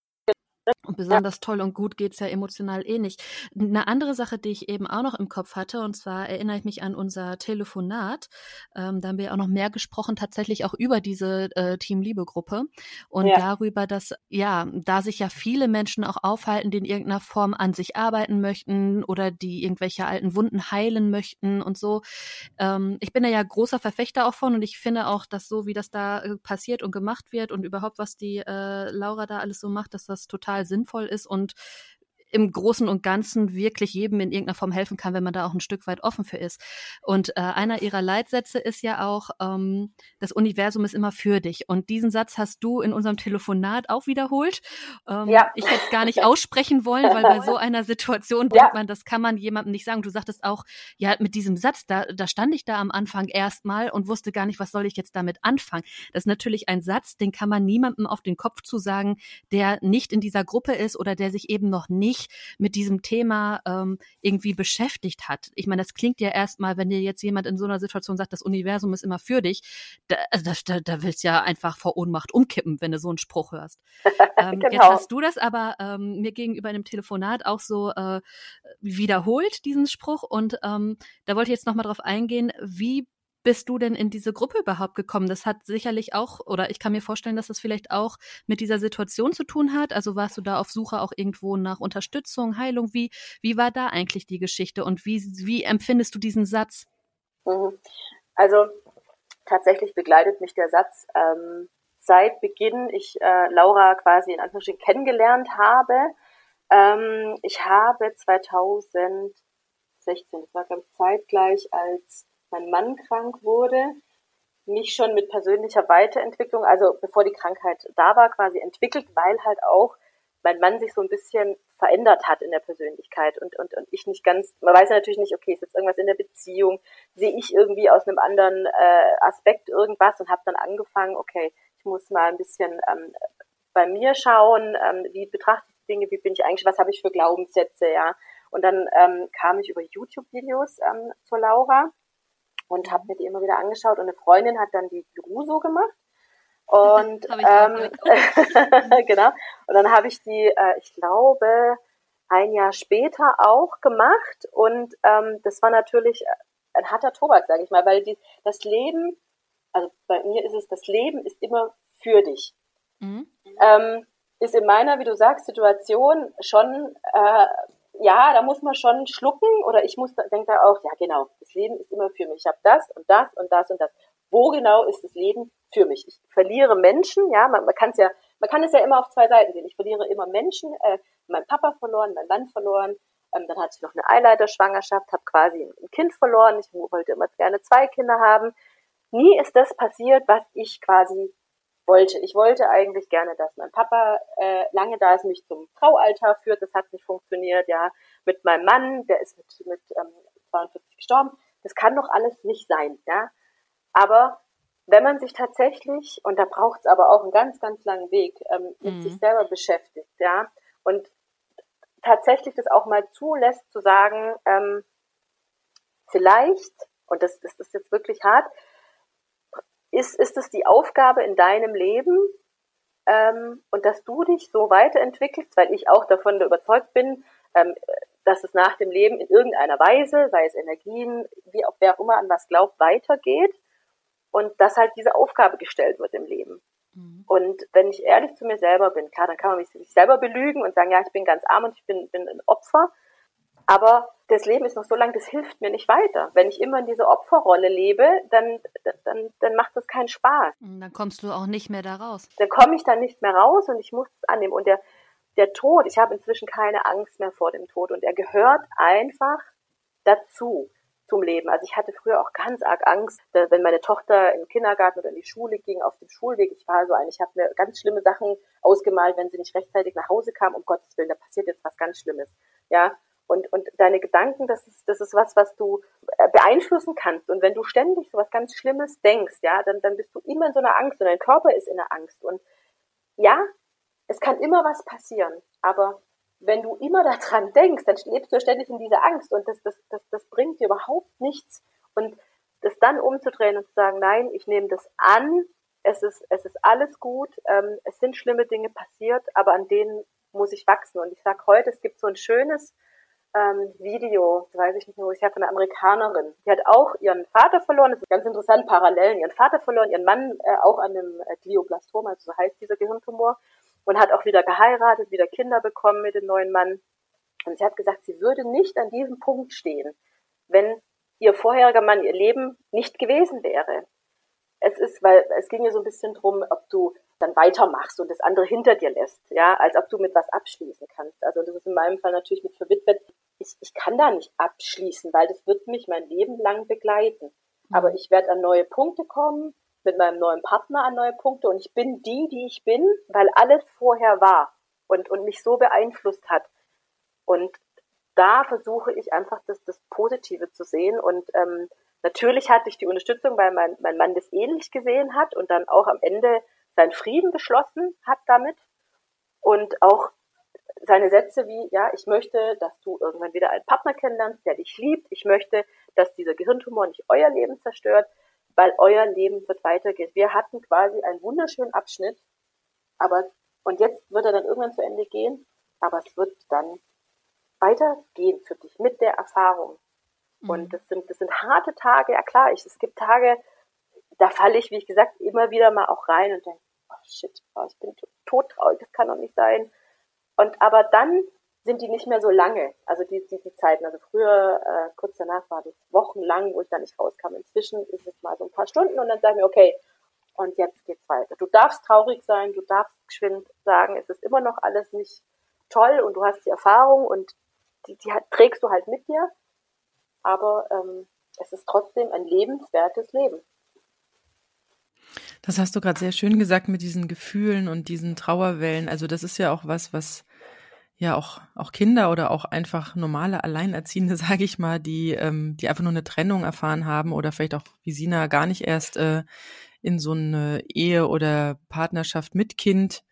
[SPEAKER 1] Und besonders toll und gut geht's ja emotional eh nicht. Eine andere Sache, die ich eben auch noch im Kopf hatte, und zwar erinnere ich mich an unser Telefonat. Ähm, da haben wir auch noch mehr gesprochen, tatsächlich auch über diese äh, Team-Liebe-Gruppe und ja. darüber, dass ja, da sich ja viele Menschen auch aufhalten, die in irgendeiner Form an sich arbeiten möchten oder die irgendwelche alten Wunden heilen möchten und so. Ähm, ich bin da ja großer Verfechter auch von und ich finde auch, dass so wie das da äh, passiert und gemacht wird und überhaupt was die äh, Laura da alles so macht, dass das total sinnvoll ist und im Großen und Ganzen wirklich jedem in irgendeiner Form helfen kann, wenn man da auch ein Stück weit offen für ist. Und äh, einer ihrer Leitsätze ist ja auch, ähm, das Universum ist immer für dich. Und diesen Satz hast du in unserem Telefonat auch wiederholt. Ähm, ja. Ich hätte es gar nicht aussprechen wollen, weil bei so einer Situation ja. denkt man, das kann man jemandem nicht sagen. Du sagtest auch, ja, mit diesem Satz, da, da stand ich da am Anfang erstmal und wusste gar nicht, was soll ich jetzt damit anfangen. Das ist natürlich ein Satz, den kann man niemandem auf den Kopf zu sagen, der nicht in dieser Gruppe ist oder der sich eben noch nicht mit diesem Thema ähm, irgendwie beschäftigt hat. Ich meine, das klingt ja erstmal, wenn dir jetzt jemand in so einer Situation sagt, das Universum ist immer für dich, da, also da, da willst du ja einfach vor Ohnmacht umkippen, wenn du so einen Spruch hörst. Ähm, genau. Jetzt hast du das aber ähm, mir gegenüber einem Telefonat auch so äh, wiederholt, diesen Spruch. Und ähm, da wollte ich jetzt nochmal drauf eingehen, wie bist du denn in diese Gruppe überhaupt gekommen? Das hat sicherlich auch, oder ich kann mir vorstellen, dass das vielleicht auch mit dieser Situation zu tun hat. Also warst du da auf Suche auch irgendwo nach Unterstützung, Heilung? Wie, wie war da eigentlich die Geschichte und wie, wie empfindest du diesen Satz?
[SPEAKER 3] Mhm. Also tatsächlich begleitet mich der Satz ähm, seit Beginn ich äh, Laura quasi in Anführungsstrichen kennengelernt habe. Ähm, ich habe 2016, das war glaube ich zeitgleich, als mein Mann krank wurde, mich schon mit persönlicher Weiterentwicklung, also bevor die Krankheit da war, quasi entwickelt, weil halt auch mein Mann sich so ein bisschen verändert hat in der Persönlichkeit und, und, und ich nicht ganz, man weiß ja natürlich nicht, okay, ist jetzt irgendwas in der Beziehung, sehe ich irgendwie aus einem anderen äh, Aspekt irgendwas und habe dann angefangen, okay, ich muss mal ein bisschen ähm, bei mir schauen, ähm, wie betrachte ich Dinge, wie bin ich eigentlich, was habe ich für Glaubenssätze, ja. Und dann ähm, kam ich über YouTube-Videos ähm, zur Laura und habe mir die immer wieder angeschaut. Und eine Freundin hat dann die Ruso gemacht. Und ähm, genau. Und dann habe ich die äh, ich glaube ein Jahr später auch gemacht. Und ähm, das war natürlich ein harter Tobak sage ich mal weil die, das Leben also bei mir ist es das Leben ist immer für dich. Mhm. ähm, ist in meiner wie du sagst Situation schon äh, ja, da muss man schon schlucken oder ich muss, denke da auch, ja genau, das Leben ist immer für mich. Ich habe das und das und das und das. Wo genau ist das Leben für mich? Ich verliere Menschen, ja, man, man kann es ja, man kann es ja immer auf zwei Seiten sehen. Ich verliere immer Menschen, äh, mein Papa verloren, mein Mann verloren, ähm, dann hatte ich noch eine Eileiterschwangerschaft, habe quasi ein Kind verloren. Ich wollte immer gerne zwei Kinder haben. Nie ist das passiert, was ich quasi wollte. Ich wollte eigentlich gerne, dass mein Papa äh, lange da ist, mich zum Traualtar führt. Das hat nicht funktioniert, ja. Mit meinem Mann, der ist mit, mit ähm, 42 gestorben. Das kann doch alles nicht sein, ja. Aber wenn man sich tatsächlich, und da braucht es aber auch einen ganz, ganz langen Weg, ähm, mit mhm. sich selber beschäftigt, ja, und tatsächlich das auch mal zulässt, zu sagen, ähm, vielleicht, und das, das ist jetzt wirklich hart, ist, ist es die Aufgabe in deinem Leben ähm, und dass du dich so weiterentwickelst, weil ich auch davon überzeugt bin, ähm, dass es nach dem Leben in irgendeiner Weise, sei es Energien, wie auch wer auch immer an was glaubt, weitergeht und dass halt diese Aufgabe gestellt wird im Leben. Mhm. Und wenn ich ehrlich zu mir selber bin, klar, dann kann man sich selber belügen und sagen, ja, ich bin ganz arm und ich bin, bin ein Opfer. Aber das Leben ist noch so lang, das hilft mir nicht weiter. Wenn ich immer in dieser Opferrolle lebe, dann, dann, dann macht das keinen Spaß.
[SPEAKER 1] Dann kommst du auch nicht mehr da raus.
[SPEAKER 3] Dann komme ich dann nicht mehr raus und ich muss es annehmen. Und der, der Tod, ich habe inzwischen keine Angst mehr vor dem Tod und er gehört einfach dazu zum Leben. Also ich hatte früher auch ganz arg Angst, wenn meine Tochter in den Kindergarten oder in die Schule ging, auf dem Schulweg. Ich war so ein, ich habe mir ganz schlimme Sachen ausgemalt, wenn sie nicht rechtzeitig nach Hause kam, um Gottes Willen, da passiert jetzt was ganz Schlimmes. Ja, und, und deine Gedanken, das ist, das ist was, was du äh, beeinflussen kannst. Und wenn du ständig so was ganz Schlimmes denkst, ja, dann, dann bist du immer in so einer Angst und dein Körper ist in der Angst. Und ja, es kann immer was passieren. Aber wenn du immer daran denkst, dann lebst du ständig in dieser Angst und das, das, das, das bringt dir überhaupt nichts. Und das dann umzudrehen und zu sagen, nein, ich nehme das an, es ist, es ist alles gut, ähm, es sind schlimme Dinge passiert, aber an denen muss ich wachsen. Und ich sage heute, es gibt so ein schönes ähm, Video, das weiß ich nicht mehr, wo ich habe, von einer Amerikanerin. Die hat auch ihren Vater verloren, das ist ganz interessant, Parallelen, ihren Vater verloren, ihren Mann äh, auch an einem äh, Glioblastom, also so heißt dieser Gehirntumor, und hat auch wieder geheiratet, wieder Kinder bekommen mit dem neuen Mann. Und sie hat gesagt, sie würde nicht an diesem Punkt stehen, wenn ihr vorheriger Mann ihr Leben nicht gewesen wäre. Es ist, weil es ging ja so ein bisschen drum, ob du dann weitermachst und das andere hinter dir lässt, ja, als ob du mit was abschließen kannst. Also das ist in meinem Fall natürlich mit verwitwet. Ich, ich kann da nicht abschließen, weil das wird mich mein Leben lang begleiten. Aber mhm. ich werde an neue Punkte kommen, mit meinem neuen Partner an neue Punkte und ich bin die, die ich bin, weil alles vorher war und, und mich so beeinflusst hat. Und da versuche ich einfach das, das Positive zu sehen und ähm, natürlich hatte ich die Unterstützung, weil mein, mein Mann das ähnlich gesehen hat und dann auch am Ende seinen Frieden geschlossen hat damit und auch seine Sätze wie, ja, ich möchte, dass du irgendwann wieder einen Partner kennenlernst, der dich liebt. Ich möchte, dass dieser Gehirntumor nicht euer Leben zerstört, weil euer Leben wird weitergehen. Wir hatten quasi einen wunderschönen Abschnitt, aber, und jetzt wird er dann irgendwann zu Ende gehen, aber es wird dann weitergehen für dich mit der Erfahrung. Mhm. Und das sind, das sind harte Tage, ja klar, ich, es gibt Tage, da falle ich, wie ich gesagt, immer wieder mal auch rein und denke, oh shit, oh, ich bin todtraurig, das kann doch nicht sein. Und aber dann sind die nicht mehr so lange, also die, die, die Zeiten. Also früher, äh, kurz danach war das wochenlang, wo ich da nicht rauskam. Inzwischen ist es mal so ein paar Stunden und dann sage ich mir, okay, und jetzt geht's weiter. Du darfst traurig sein, du darfst geschwind sagen, es ist immer noch alles nicht toll und du hast die Erfahrung und die, die trägst du halt mit dir, aber ähm, es ist trotzdem ein lebenswertes Leben.
[SPEAKER 2] Das hast du gerade sehr schön gesagt mit diesen Gefühlen und diesen Trauerwellen. Also das ist ja auch was, was ja auch auch Kinder oder auch einfach normale Alleinerziehende, sage ich mal, die ähm, die einfach nur eine Trennung erfahren haben oder vielleicht auch wie Sina gar nicht erst äh, in so eine Ehe oder Partnerschaft mit Kind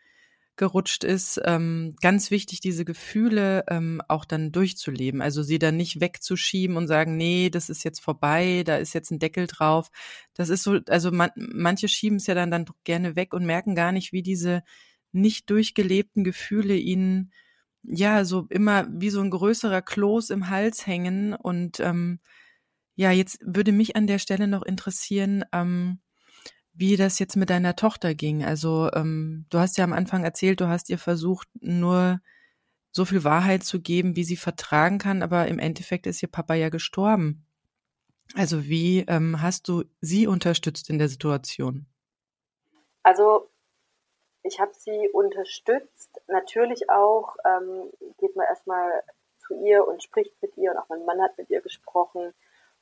[SPEAKER 2] gerutscht ist, ähm, ganz wichtig, diese Gefühle ähm, auch dann durchzuleben. Also sie dann nicht wegzuschieben und sagen, nee, das ist jetzt vorbei, da ist jetzt ein Deckel drauf. Das ist so, also man, manche schieben es ja dann, dann gerne weg und merken gar nicht, wie diese nicht durchgelebten Gefühle ihnen ja so immer wie so ein größerer Kloß im Hals hängen. Und ähm, ja, jetzt würde mich an der Stelle noch interessieren, ähm, wie das jetzt mit deiner Tochter ging. Also ähm, du hast ja am Anfang erzählt, du hast ihr versucht, nur so viel Wahrheit zu geben, wie sie vertragen kann, aber im Endeffekt ist ihr Papa ja gestorben. Also wie ähm, hast du sie unterstützt in der Situation?
[SPEAKER 3] Also ich habe sie unterstützt. Natürlich auch ähm, geht man erstmal zu ihr und spricht mit ihr und auch mein Mann hat mit ihr gesprochen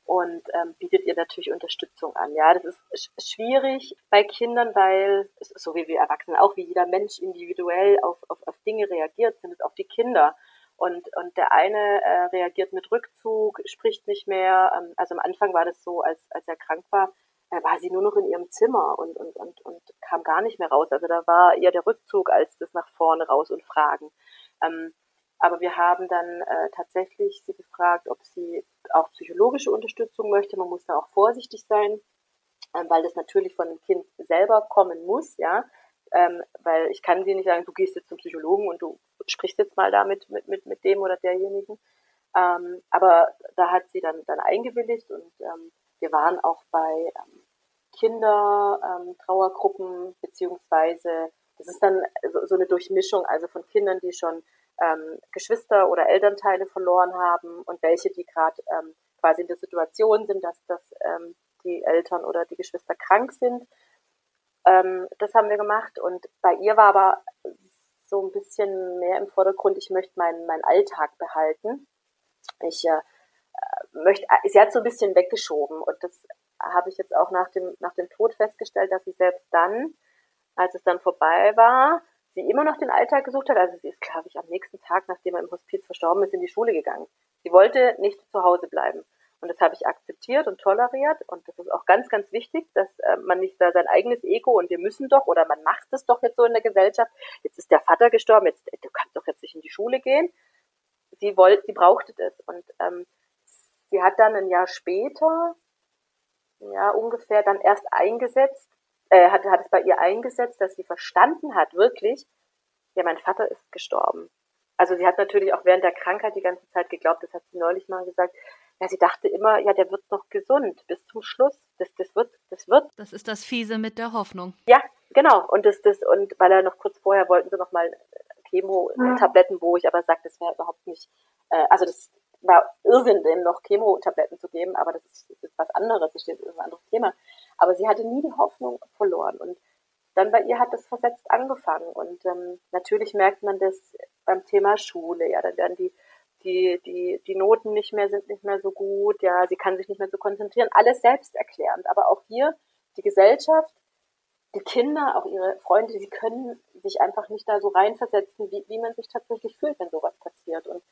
[SPEAKER 3] und ähm, bietet ihr natürlich Unterstützung an. Ja, das ist schwierig bei Kindern, weil so wie wir Erwachsenen auch, wie jeder Mensch individuell auf, auf, auf Dinge reagiert, sind es auch die Kinder. Und, und der eine äh, reagiert mit Rückzug, spricht nicht mehr. Ähm, also am Anfang war das so, als, als er krank war, äh, war sie nur noch in ihrem Zimmer und, und, und, und kam gar nicht mehr raus. Also da war eher der Rückzug als das nach vorne raus und fragen. Ähm, aber wir haben dann äh, tatsächlich sie gefragt, ob sie auch psychologische Unterstützung möchte. Man muss da auch vorsichtig sein, ähm, weil das natürlich von dem Kind selber kommen muss, ja. Ähm, weil ich kann sie nicht sagen, du gehst jetzt zum Psychologen und du sprichst jetzt mal damit mit, mit, mit dem oder derjenigen. Ähm, aber da hat sie dann, dann eingewilligt und ähm, wir waren auch bei ähm, Kinder-Trauergruppen, ähm, beziehungsweise das ist dann so, so eine Durchmischung, also von Kindern, die schon ähm, Geschwister oder Elternteile verloren haben und welche, die gerade ähm, quasi in der Situation sind, dass, dass ähm, die Eltern oder die Geschwister krank sind. Ähm, das haben wir gemacht und bei ihr war aber so ein bisschen mehr im Vordergrund, ich möchte meinen, meinen Alltag behalten. Ich äh, möchte, sie hat so ein bisschen weggeschoben und das habe ich jetzt auch nach dem, nach dem Tod festgestellt, dass sie selbst dann, als es dann vorbei war, sie immer noch den Alltag gesucht hat. Also sie ist, glaube ich, am nächsten Tag, nachdem er im Hospiz verstorben ist, in die Schule gegangen. Sie wollte nicht zu Hause bleiben. Und das habe ich akzeptiert und toleriert. Und das ist auch ganz, ganz wichtig, dass äh, man nicht da sein eigenes Ego und wir müssen doch oder man macht es doch jetzt so in der Gesellschaft. Jetzt ist der Vater gestorben, jetzt du kannst doch jetzt nicht in die Schule gehen. Sie wollte, sie brauchte das. Und ähm, sie hat dann ein Jahr später, ja ungefähr, dann erst eingesetzt, äh, hat, hat es bei ihr eingesetzt, dass sie verstanden hat, wirklich, ja, mein Vater ist gestorben. Also sie hat natürlich auch während der Krankheit die ganze Zeit geglaubt, das hat sie neulich mal gesagt, ja, sie dachte immer, ja, der wird noch gesund bis zum Schluss. Das, das wird, das wird.
[SPEAKER 1] Das ist das Fiese mit der Hoffnung.
[SPEAKER 3] Ja, genau. Und das, das, und weil er noch kurz vorher wollten sie noch mal Chemo-Tabletten, wo ich aber sage, das wäre überhaupt nicht, äh, also das war Irrsinn, dem noch Chemo-Tabletten zu geben, aber das ist, das ist was anderes, das ist ein anderes Thema. Aber sie hatte nie die Hoffnung verloren und dann bei ihr hat das versetzt angefangen und ähm, natürlich merkt man das beim Thema Schule, ja, dann werden die die, die, die Noten nicht mehr sind nicht mehr so gut, ja, sie kann sich nicht mehr so konzentrieren, alles selbsterklärend. Aber auch hier die Gesellschaft, die Kinder, auch ihre Freunde, sie können sich einfach nicht da so reinversetzen, wie, wie man sich tatsächlich fühlt, wenn sowas passiert. Und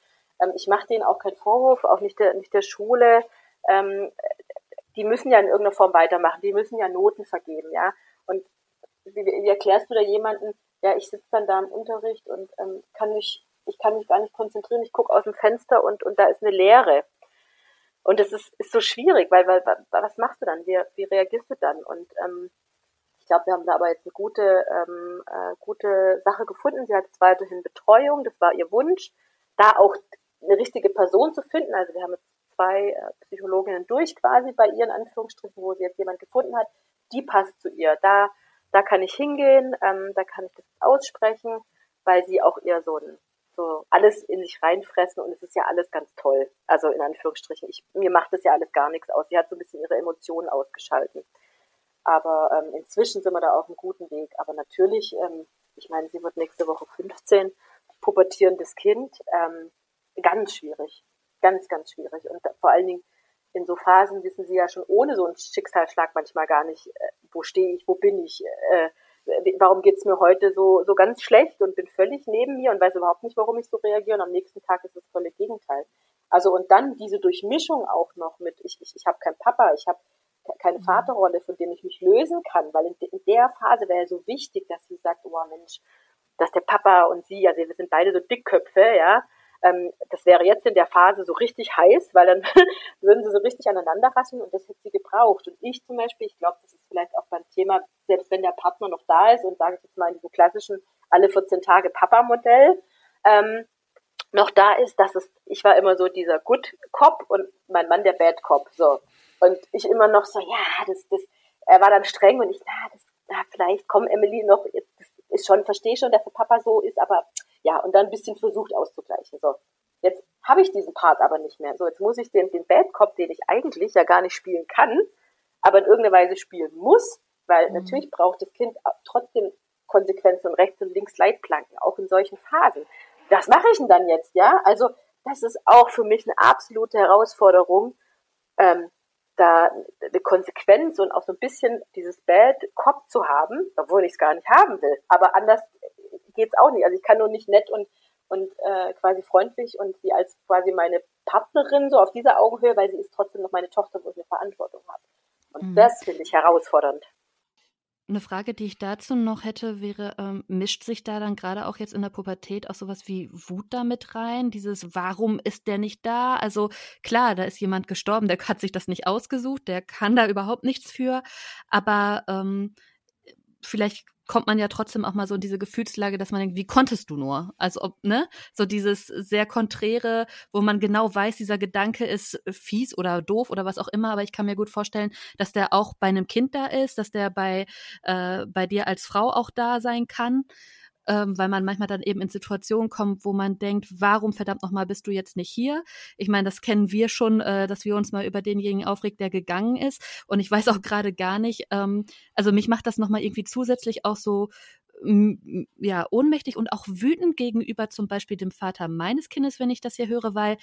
[SPEAKER 3] ähm, ich mache denen auch keinen Vorwurf, auch nicht der, nicht der Schule. Ähm, die müssen ja in irgendeiner Form weitermachen, die müssen ja Noten vergeben, ja. Und wie, wie erklärst du da jemanden, ja, ich sitze dann da im Unterricht und ähm, kann mich ich kann mich gar nicht konzentrieren, ich gucke aus dem Fenster und, und da ist eine Leere. Und das ist, ist so schwierig, weil, weil was machst du dann? Wie, wie reagierst du dann? Und ähm, ich glaube, wir haben da aber jetzt eine gute, ähm, äh, gute Sache gefunden. Sie hat jetzt weiterhin Betreuung, das war ihr Wunsch, da auch eine richtige Person zu finden. Also wir haben jetzt zwei äh, Psychologinnen durch quasi bei ihren Anführungsstrichen, wo sie jetzt jemand gefunden hat, die passt zu ihr. Da, da kann ich hingehen, ähm, da kann ich das aussprechen, weil sie auch ihr so ein so alles in sich reinfressen und es ist ja alles ganz toll. Also in Anführungsstrichen. Ich, mir macht das ja alles gar nichts aus. Sie hat so ein bisschen ihre Emotionen ausgeschalten. Aber ähm, inzwischen sind wir da auf einem guten Weg. Aber natürlich, ähm, ich meine, sie wird nächste Woche 15, pubertierendes Kind, ähm, ganz schwierig. Ganz, ganz schwierig. Und vor allen Dingen in so Phasen wissen sie ja schon ohne so einen Schicksalsschlag manchmal gar nicht, äh, wo stehe ich, wo bin ich, äh, warum geht's mir heute so, so ganz schlecht und bin völlig neben mir und weiß überhaupt nicht, warum ich so reagiere und am nächsten Tag ist das volle Gegenteil. Also und dann diese Durchmischung auch noch mit, ich, ich, ich habe keinen Papa, ich habe keine mhm. Vaterrolle, von dem ich mich lösen kann, weil in, in der Phase wäre ja so wichtig, dass sie sagt, oh Mensch, dass der Papa und sie, also wir sind beide so Dickköpfe, ja, ähm, das wäre jetzt in der Phase so richtig heiß, weil dann würden sie so richtig aneinander rasseln und das hätte sie gebraucht. Und ich zum Beispiel, ich glaube, das ist vielleicht auch beim Thema, selbst wenn der Partner noch da ist und sage ich jetzt mal in diesem klassischen alle 14 Tage Papa-Modell, ähm, noch da ist, dass es, ich war immer so dieser Good Cop und mein Mann der Bad Cop, so. Und ich immer noch so, ja, das, das, er war dann streng und ich, na, das, na, vielleicht komm Emily noch, das ist schon, verstehe schon, dass der Papa so ist, aber ja, und dann ein bisschen versucht auszugleichen. So, jetzt habe ich diesen Part aber nicht mehr. So, jetzt muss ich den, den Bad Cop, den ich eigentlich ja gar nicht spielen kann, aber in irgendeiner Weise spielen muss, weil mhm. natürlich braucht das Kind trotzdem Konsequenzen und rechts und links Leitplanken, auch in solchen Phasen. Was mache ich denn dann jetzt, ja? Also, das ist auch für mich eine absolute Herausforderung, ähm, da eine Konsequenz und auch so ein bisschen dieses Bad Cop zu haben, obwohl ich es gar nicht haben will. Aber anders geht's auch nicht. Also ich kann nur nicht nett und und äh, quasi freundlich und sie als quasi meine Partnerin so auf dieser Augenhöhe, weil sie ist trotzdem noch meine Tochter, wo ich eine Verantwortung habe. Und mhm. das finde ich herausfordernd.
[SPEAKER 1] Eine Frage, die ich dazu noch hätte, wäre, ähm, mischt sich da dann gerade auch jetzt in der Pubertät auch sowas wie Wut damit rein? Dieses, warum ist der nicht da? Also klar, da ist jemand gestorben, der hat sich das nicht ausgesucht, der kann da überhaupt nichts für, aber ähm, vielleicht kommt man ja trotzdem auch mal so in diese Gefühlslage, dass man denkt, wie konntest du nur? Also ob, ne, so dieses sehr konträre, wo man genau weiß, dieser Gedanke ist fies oder doof oder was auch immer, aber ich kann mir gut vorstellen, dass der auch bei einem Kind da ist, dass der bei, äh, bei dir als Frau auch da sein kann ähm, weil man manchmal dann eben in Situationen kommt, wo man denkt, warum verdammt nochmal bist du jetzt nicht hier? Ich meine, das kennen wir schon, äh, dass wir uns mal über denjenigen aufregt, der gegangen ist. Und ich weiß auch gerade gar nicht, ähm, also mich macht das nochmal irgendwie zusätzlich auch so ja, ohnmächtig und auch wütend gegenüber zum Beispiel dem Vater meines Kindes, wenn ich das hier höre, weil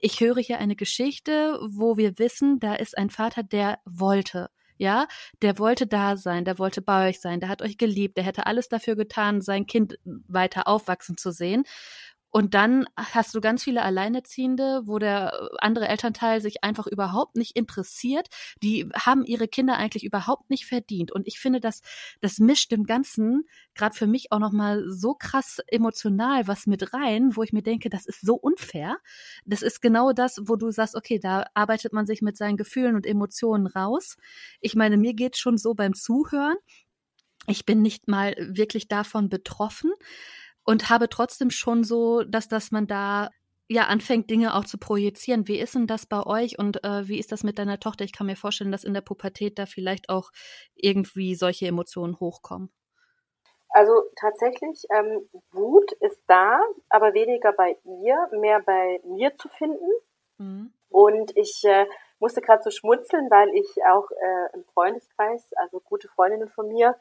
[SPEAKER 1] ich höre hier eine Geschichte, wo wir wissen, da ist ein Vater, der wollte ja, der wollte da sein, der wollte bei euch sein, der hat euch geliebt, der hätte alles dafür getan, sein Kind weiter aufwachsen zu sehen. Und dann hast du ganz viele Alleinerziehende, wo der andere Elternteil sich einfach überhaupt nicht interessiert. Die haben ihre Kinder eigentlich überhaupt nicht verdient. Und ich finde, dass das mischt dem Ganzen gerade für mich auch nochmal so krass emotional was mit rein, wo ich mir denke, das ist so unfair. Das ist genau das, wo du sagst, okay, da arbeitet man sich mit seinen Gefühlen und Emotionen raus. Ich meine, mir geht schon so beim Zuhören. Ich bin nicht mal wirklich davon betroffen. Und habe trotzdem schon so, dass, dass man da ja anfängt, Dinge auch zu projizieren. Wie ist denn das bei euch und äh, wie ist das mit deiner Tochter? Ich kann mir vorstellen, dass in der Pubertät da vielleicht auch irgendwie solche Emotionen hochkommen.
[SPEAKER 3] Also tatsächlich, ähm, Wut ist da, aber weniger bei ihr, mehr bei mir zu finden. Mhm. Und ich äh, musste gerade so schmunzeln, weil ich auch äh, im Freundeskreis, also gute Freundinnen von mir,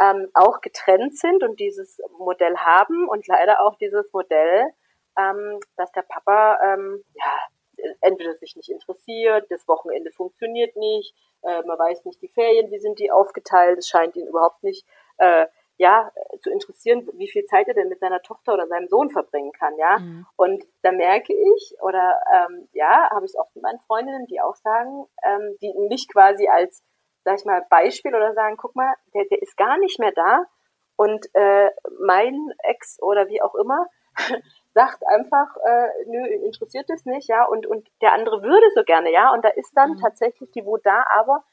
[SPEAKER 3] ähm, auch getrennt sind und dieses Modell haben und leider auch dieses Modell, ähm, dass der Papa ähm, ja entweder sich nicht interessiert, das Wochenende funktioniert nicht, äh, man weiß nicht die Ferien, wie sind die aufgeteilt, es scheint ihn überhaupt nicht äh, ja, zu interessieren, wie viel Zeit er denn mit seiner Tochter oder seinem Sohn verbringen kann, ja. Mhm. Und da merke ich, oder ähm, ja, habe ich es oft mit meinen Freundinnen, die auch sagen, ähm, die mich quasi als, sag ich mal, Beispiel oder sagen, guck mal, der, der ist gar nicht mehr da und äh, mein Ex oder wie auch immer sagt einfach, äh, nö, interessiert es nicht, ja, und, und der andere würde so gerne, ja, und da ist dann mhm. tatsächlich die Wut da, aber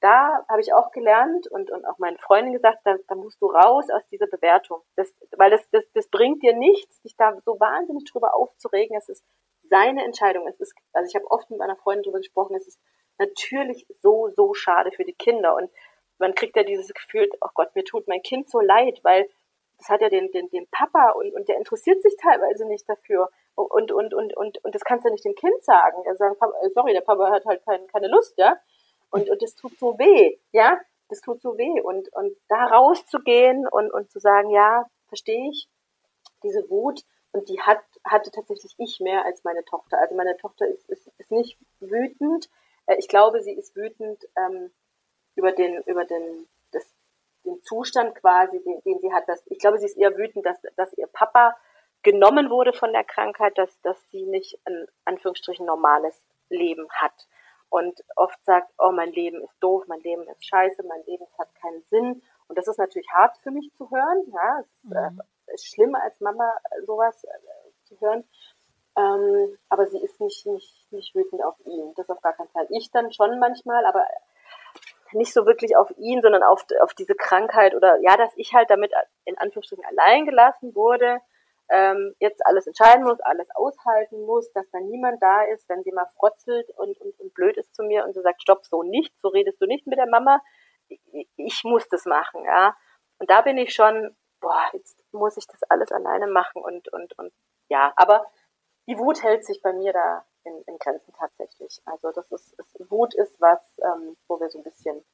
[SPEAKER 3] da habe ich auch gelernt und, und auch meinen Freunden gesagt, da, da musst du raus aus dieser Bewertung. Das, weil das, das, das bringt dir nichts, dich da so wahnsinnig drüber aufzuregen. Es ist seine Entscheidung. Es ist, also ich habe oft mit meiner Freundin drüber gesprochen, es ist natürlich so, so schade für die Kinder. Und man kriegt ja dieses Gefühl, oh Gott, mir tut mein Kind so leid, weil das hat ja den, den, den Papa und, und der interessiert sich teilweise nicht dafür. Und, und, und, und, und das kannst du nicht dem Kind sagen. Er sagen, sorry, der Papa hat halt kein, keine Lust, ja. Und, und das tut so weh, ja, das tut so weh. Und, und da rauszugehen und, und zu sagen, ja, verstehe ich, diese Wut, und die hat, hatte tatsächlich ich mehr als meine Tochter. Also meine Tochter ist, ist, ist nicht wütend. Äh, ich glaube, sie ist wütend ähm, über den, über den, das, den Zustand quasi, den, den sie hat. Dass, ich glaube, sie ist eher wütend, dass, dass ihr Papa genommen wurde von der Krankheit, dass, dass sie nicht ein Anführungsstrichen normales Leben hat und oft sagt, oh, mein Leben ist doof, mein Leben ist scheiße, mein Leben hat keinen Sinn. Und das ist natürlich hart für mich zu hören. Ja, es äh, mhm. ist schlimm als Mama sowas äh, zu hören. Ähm, aber sie ist nicht, nicht, nicht wütend auf ihn. Das auf gar keinen Fall. Ich dann schon manchmal, aber nicht so wirklich auf ihn, sondern auf, auf diese Krankheit oder ja, dass ich halt damit in Anführungsstrichen allein gelassen wurde ähm, jetzt alles entscheiden muss, alles aushalten muss, dass da niemand da ist, wenn sie mal frotzelt und, und, und blöd ist zu mir und so sagt, stopp, so nicht, so redest du nicht mit der Mama, ich, ich muss das machen, ja. Und da bin ich schon, boah, jetzt muss ich das alles alleine machen und, und, und ja, aber die Wut hält sich bei mir da in, in Grenzen tatsächlich. Also das ist, ist Wut ist was, ähm, wo wir so ein bisschen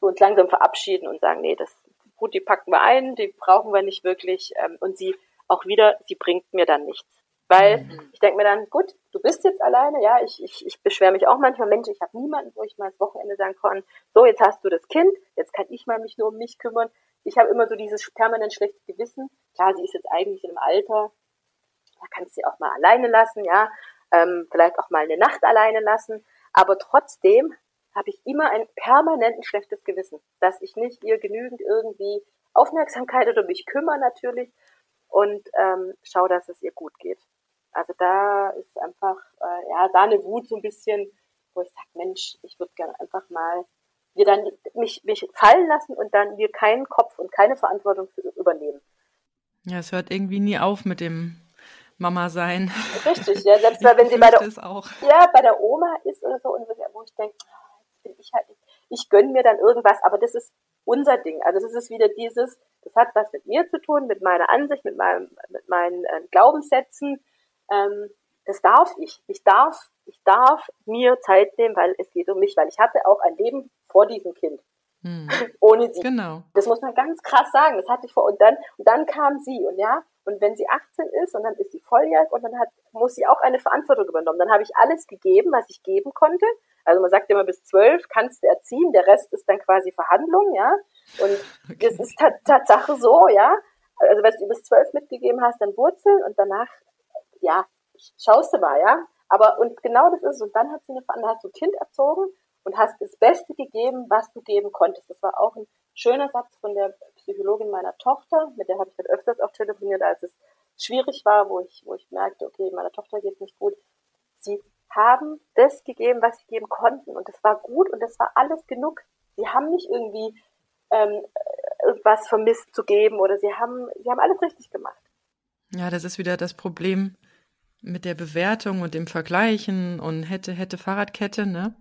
[SPEAKER 3] so uns langsam verabschieden und sagen, nee, das Wut, die packen wir ein, die brauchen wir nicht wirklich ähm, und sie auch wieder, sie bringt mir dann nichts. Weil mhm. ich denke mir dann, gut, du bist jetzt alleine, ja, ich, ich, ich beschwere mich auch manchmal, Mensch, ich habe niemanden, wo ich mal das Wochenende sagen kann, so, jetzt hast du das Kind, jetzt kann ich mal mich nur um mich kümmern. Ich habe immer so dieses permanent schlechte Gewissen. Klar, sie ist jetzt eigentlich in einem Alter, da kannst du sie auch mal alleine lassen, ja, ähm, vielleicht auch mal eine Nacht alleine lassen. Aber trotzdem habe ich immer ein permanent schlechtes Gewissen, dass ich nicht ihr genügend irgendwie Aufmerksamkeit oder mich kümmere natürlich und ähm, schau, dass es ihr gut geht. Also da ist einfach, äh, ja, da eine Wut so ein bisschen, wo ich sage, Mensch, ich würde gerne einfach mal mir dann mich, mich fallen lassen und dann mir keinen Kopf und keine Verantwortung für, übernehmen.
[SPEAKER 2] Ja, es hört irgendwie nie auf mit dem Mama sein.
[SPEAKER 3] Richtig, ja, selbst wenn sie bei der, ja, bei der Oma ist oder so, und wo ich denke, bin ich halt, ich gönne mir dann irgendwas, aber das ist unser Ding. Also das ist wieder dieses, das hat was mit mir zu tun, mit meiner Ansicht, mit, meinem, mit meinen äh, Glaubenssätzen. Ähm, das darf ich. Ich darf, ich darf mir Zeit nehmen, weil es geht um mich, weil ich hatte auch ein Leben vor diesem Kind. Hm. Ohne sie.
[SPEAKER 2] Genau.
[SPEAKER 3] Das muss man ganz krass sagen. Das hatte ich vor. Und dann, und dann kam sie. Und ja, und wenn sie 18 ist und dann ist sie volljährig und dann hat, muss sie auch eine Verantwortung übernommen. Dann habe ich alles gegeben, was ich geben konnte. Also man sagt immer, bis zwölf kannst du erziehen, der Rest ist dann quasi Verhandlung, ja. Und okay. das ist Tatsache so, ja. Also wenn du bis zwölf mitgegeben hast, dann wurzeln und danach, ja, schaust du mal, ja. Aber und genau das ist es. Und dann hat sie eine dann hast du ein Kind erzogen und hast das Beste gegeben, was du geben konntest. Das war auch ein schöner Satz von der Psychologin meiner Tochter, mit der habe ich halt öfters auch telefoniert, als es schwierig war, wo ich, wo ich merkte, okay, meiner Tochter geht es nicht gut. Sie haben das gegeben, was sie geben konnten. Und das war gut und das war alles genug. Sie haben nicht irgendwie ähm, irgendwas vermisst zu geben oder sie haben, sie haben alles richtig gemacht.
[SPEAKER 2] Ja, das ist wieder das Problem mit der Bewertung und dem Vergleichen und hätte, hätte Fahrradkette, ne?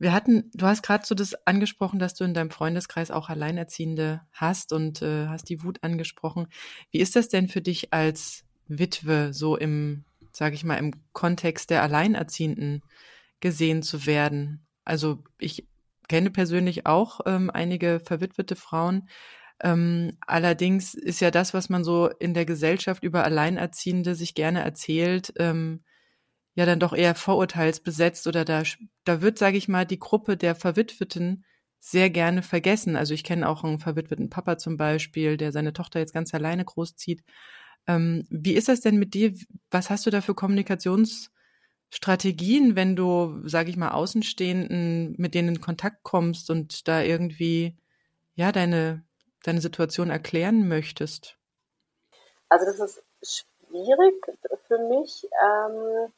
[SPEAKER 2] Wir hatten, du hast gerade so das angesprochen, dass du in deinem Freundeskreis auch Alleinerziehende hast und äh, hast die Wut angesprochen. Wie ist das denn für dich als Witwe so im, sage ich mal, im Kontext der Alleinerziehenden gesehen zu werden? Also ich kenne persönlich auch ähm, einige verwitwete Frauen. Ähm, allerdings ist ja das, was man so in der Gesellschaft über Alleinerziehende sich gerne erzählt, ähm, ja dann doch eher vorurteilsbesetzt oder da, da wird, sage ich mal, die Gruppe der Verwitweten sehr gerne vergessen. Also ich kenne auch einen verwitweten Papa zum Beispiel, der seine Tochter jetzt ganz alleine großzieht. Ähm, wie ist das denn mit dir? Was hast du da für Kommunikationsstrategien, wenn du, sage ich mal, Außenstehenden, mit denen in Kontakt kommst und da irgendwie, ja, deine, deine Situation erklären möchtest?
[SPEAKER 3] Also das ist schwierig für mich. Ähm, äh,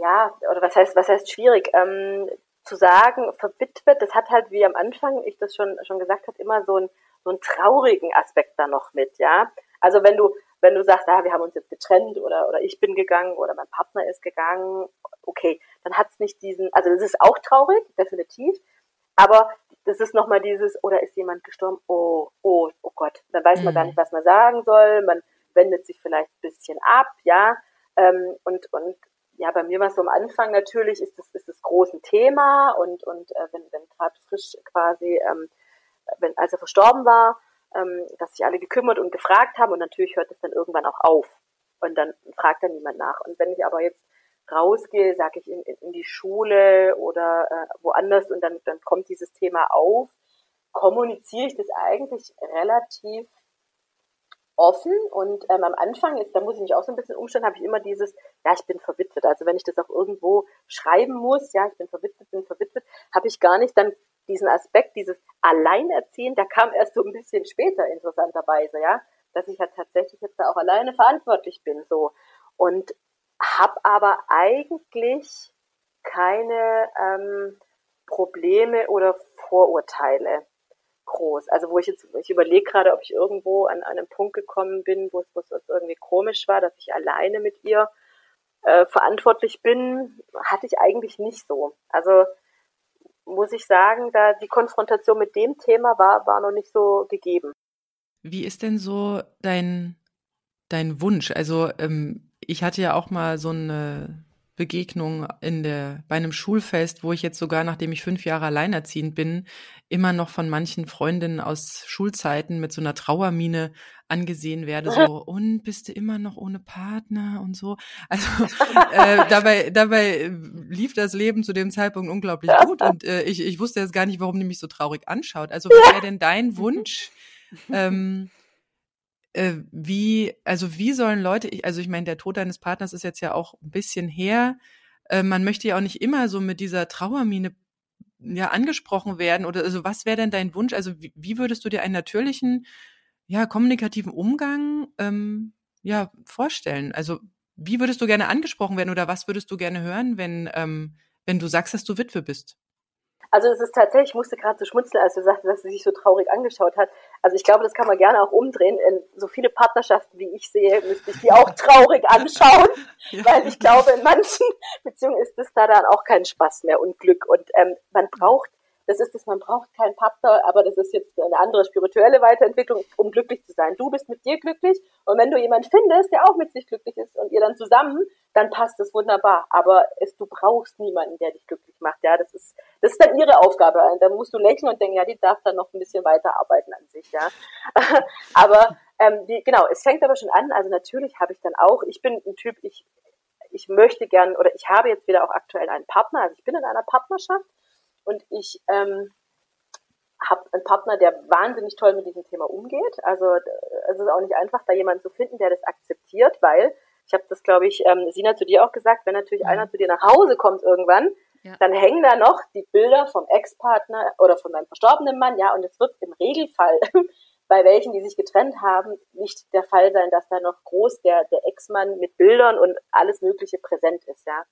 [SPEAKER 3] ja, oder was heißt, was heißt schwierig? Ähm, zu sagen, verwitwet, das hat halt, wie am Anfang ich das schon, schon gesagt habe, immer so, ein, so einen traurigen Aspekt da noch mit, ja. Also wenn du, wenn du sagst, ah, wir haben uns jetzt getrennt oder, oder ich bin gegangen oder mein Partner ist gegangen, okay, dann hat es nicht diesen, also das ist auch traurig, definitiv, aber das ist nochmal dieses, oder ist jemand gestorben, oh, oh, oh Gott, dann weiß man gar mhm. nicht, was man sagen soll, man wendet sich vielleicht ein bisschen ab, ja, ähm, und, und ja, bei mir war es so am Anfang natürlich, ist das, ist das große Thema und, und äh, wenn, wenn gerade frisch quasi, ähm, wenn, als er verstorben war, ähm, dass sich alle gekümmert und gefragt haben und natürlich hört es dann irgendwann auch auf und dann fragt dann niemand nach. Und wenn ich aber jetzt rausgehe, sage ich in, in, in die Schule oder äh, woanders und dann, dann kommt dieses Thema auf, kommuniziere ich das eigentlich relativ offen und ähm, am Anfang ist, da muss ich mich auch so ein bisschen umstellen, habe ich immer dieses, ja, ich bin verwitwet. Also wenn ich das auch irgendwo schreiben muss, ja, ich bin verwitwet, bin verwitwet, habe ich gar nicht dann diesen Aspekt, dieses Alleinerziehen, der kam erst so ein bisschen später interessanterweise, ja, dass ich halt tatsächlich jetzt da auch alleine verantwortlich bin, so und habe aber eigentlich keine ähm, Probleme oder Vorurteile groß. Also wo ich jetzt, ich überlege gerade, ob ich irgendwo an, an einen Punkt gekommen bin, wo es, wo es irgendwie komisch war, dass ich alleine mit ihr äh, verantwortlich bin, hatte ich eigentlich nicht so. Also muss ich sagen, da die Konfrontation mit dem Thema war, war noch nicht so gegeben.
[SPEAKER 2] Wie ist denn so dein, dein Wunsch? Also ähm, ich hatte ja auch mal so eine Begegnung in der, bei einem Schulfest, wo ich jetzt sogar, nachdem ich fünf Jahre alleinerziehend bin, immer noch von manchen Freundinnen aus Schulzeiten mit so einer Trauermine angesehen werde, so, und bist du immer noch ohne Partner und so. Also äh, dabei, dabei lief das Leben zu dem Zeitpunkt unglaublich gut und äh, ich, ich wusste jetzt gar nicht, warum die mich so traurig anschaut. Also was wäre denn dein Wunsch? Ähm, äh, wie, also wie sollen Leute, also ich meine, der Tod deines Partners ist jetzt ja auch ein bisschen her. Äh, man möchte ja auch nicht immer so mit dieser Trauermine ja angesprochen werden oder also was wäre denn dein Wunsch? Also wie, wie, würdest du dir einen natürlichen, ja, kommunikativen Umgang ähm, ja vorstellen? Also wie würdest du gerne angesprochen werden oder was würdest du gerne hören, wenn, ähm, wenn du sagst, dass du Witwe bist?
[SPEAKER 3] Also es ist tatsächlich, ich musste gerade so schmunzeln, als du sagst, dass sie sich so traurig angeschaut hat. Also ich glaube, das kann man gerne auch umdrehen. In so viele Partnerschaften, wie ich sehe, müsste ich die auch traurig anschauen, ja. weil ich glaube, in manchen Beziehungen ist es da dann auch kein Spaß mehr und Glück. Und ähm, man braucht das ist es, man braucht keinen Partner, aber das ist jetzt eine andere spirituelle Weiterentwicklung, um glücklich zu sein. Du bist mit dir glücklich und wenn du jemanden findest, der auch mit sich glücklich ist und ihr dann zusammen, dann passt es wunderbar. Aber es, du brauchst niemanden, der dich glücklich macht. Ja, das ist, das ist dann ihre Aufgabe. Da musst du lächeln und denken, ja, die darf dann noch ein bisschen weiterarbeiten an sich, ja. aber ähm, die, genau, es fängt aber schon an. Also natürlich habe ich dann auch, ich bin ein Typ, ich ich möchte gern oder ich habe jetzt wieder auch aktuell einen Partner, also ich bin in einer Partnerschaft und ich ähm, habe einen Partner, der wahnsinnig toll mit diesem Thema umgeht. Also es ist auch nicht einfach, da jemanden zu finden, der das akzeptiert, weil ich habe das, glaube ich, ähm, Sina zu dir auch gesagt, wenn natürlich mhm. einer zu dir nach Hause kommt irgendwann, ja. dann hängen da noch die Bilder vom Ex-Partner oder von meinem verstorbenen Mann, ja, und es wird im Regelfall bei welchen, die sich getrennt haben, nicht der Fall sein, dass da noch groß der, der Ex-Mann mit Bildern und alles Mögliche präsent ist, ja.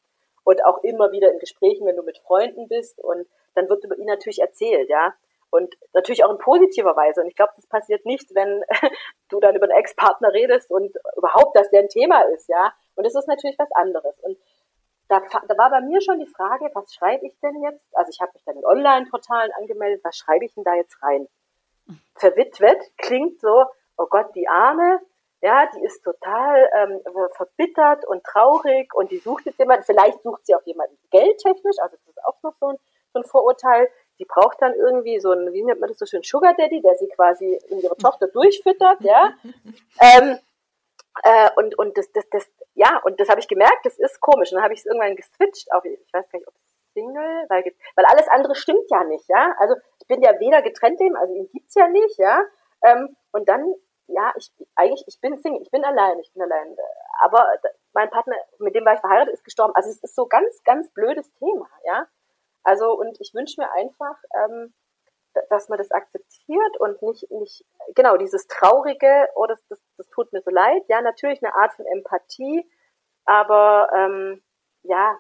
[SPEAKER 3] Und auch immer wieder in Gesprächen, wenn du mit Freunden bist und dann wird über ihn natürlich erzählt, ja. Und natürlich auch in positiver Weise. Und ich glaube, das passiert nicht, wenn du dann über einen Ex-Partner redest und überhaupt, dass der ein Thema ist, ja. Und das ist natürlich was anderes. Und da, da war bei mir schon die Frage, was schreibe ich denn jetzt? Also ich habe mich dann in Online-Portalen angemeldet, was schreibe ich denn da jetzt rein? Verwitwet klingt so, oh Gott, die Arme, ja, die ist total ähm, verbittert und traurig und die sucht jetzt jemanden, vielleicht sucht sie auch jemanden geldtechnisch, also das ist auch noch so ein, so ein Vorurteil. Die braucht dann irgendwie so ein, wie nennt man das so schön, Sugar Daddy, der sie quasi in ihre Tochter durchfüttert, ja. ähm, äh, und und das, das, das, ja, und das habe ich gemerkt, das ist komisch. Und dann habe ich es irgendwann geswitcht auf, ich weiß gar nicht, ob Single, weil, weil alles andere stimmt ja nicht, ja. Also ich bin ja weder getrennt dem, also ihn gibt's ja nicht, ja. Ähm, und dann ja, ich eigentlich, ich bin Single, ich bin allein, ich bin allein. Aber mein Partner, mit dem war ich verheiratet, ist gestorben. Also es ist so ganz, ganz blödes Thema, ja. Also und ich wünsche mir einfach, ähm, dass man das akzeptiert und nicht, nicht, genau, dieses Traurige, oh, das, das, das tut mir so leid. Ja, natürlich eine Art von Empathie, aber ähm, ja,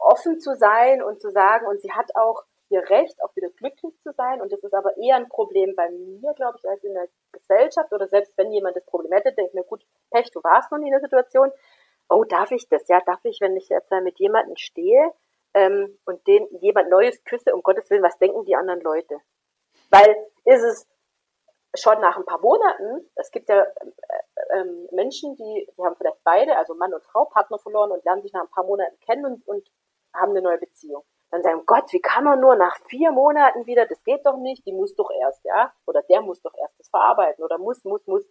[SPEAKER 3] offen zu sein und zu sagen, und sie hat auch ihr Recht, auch wieder glücklich zu sein. Und das ist aber eher ein Problem bei mir, glaube ich, als in der Gesellschaft. Oder selbst wenn jemand das Problem hätte, denke ich mir, gut, Pech, du warst noch nie in der Situation. Oh, darf ich das? Ja, darf ich, wenn ich jetzt mit jemandem stehe ähm, und den jemand Neues küsse, um Gottes Willen, was denken die anderen Leute? Weil ist es schon nach ein paar Monaten, es gibt ja äh, äh, Menschen, die, die haben vielleicht beide, also Mann und Frau, Partner verloren und lernen sich nach ein paar Monaten kennen und, und haben eine neue Beziehung dann sagen, Gott, wie kann man nur nach vier Monaten wieder, das geht doch nicht, die muss doch erst, ja, oder der muss doch erst das verarbeiten oder muss, muss, muss.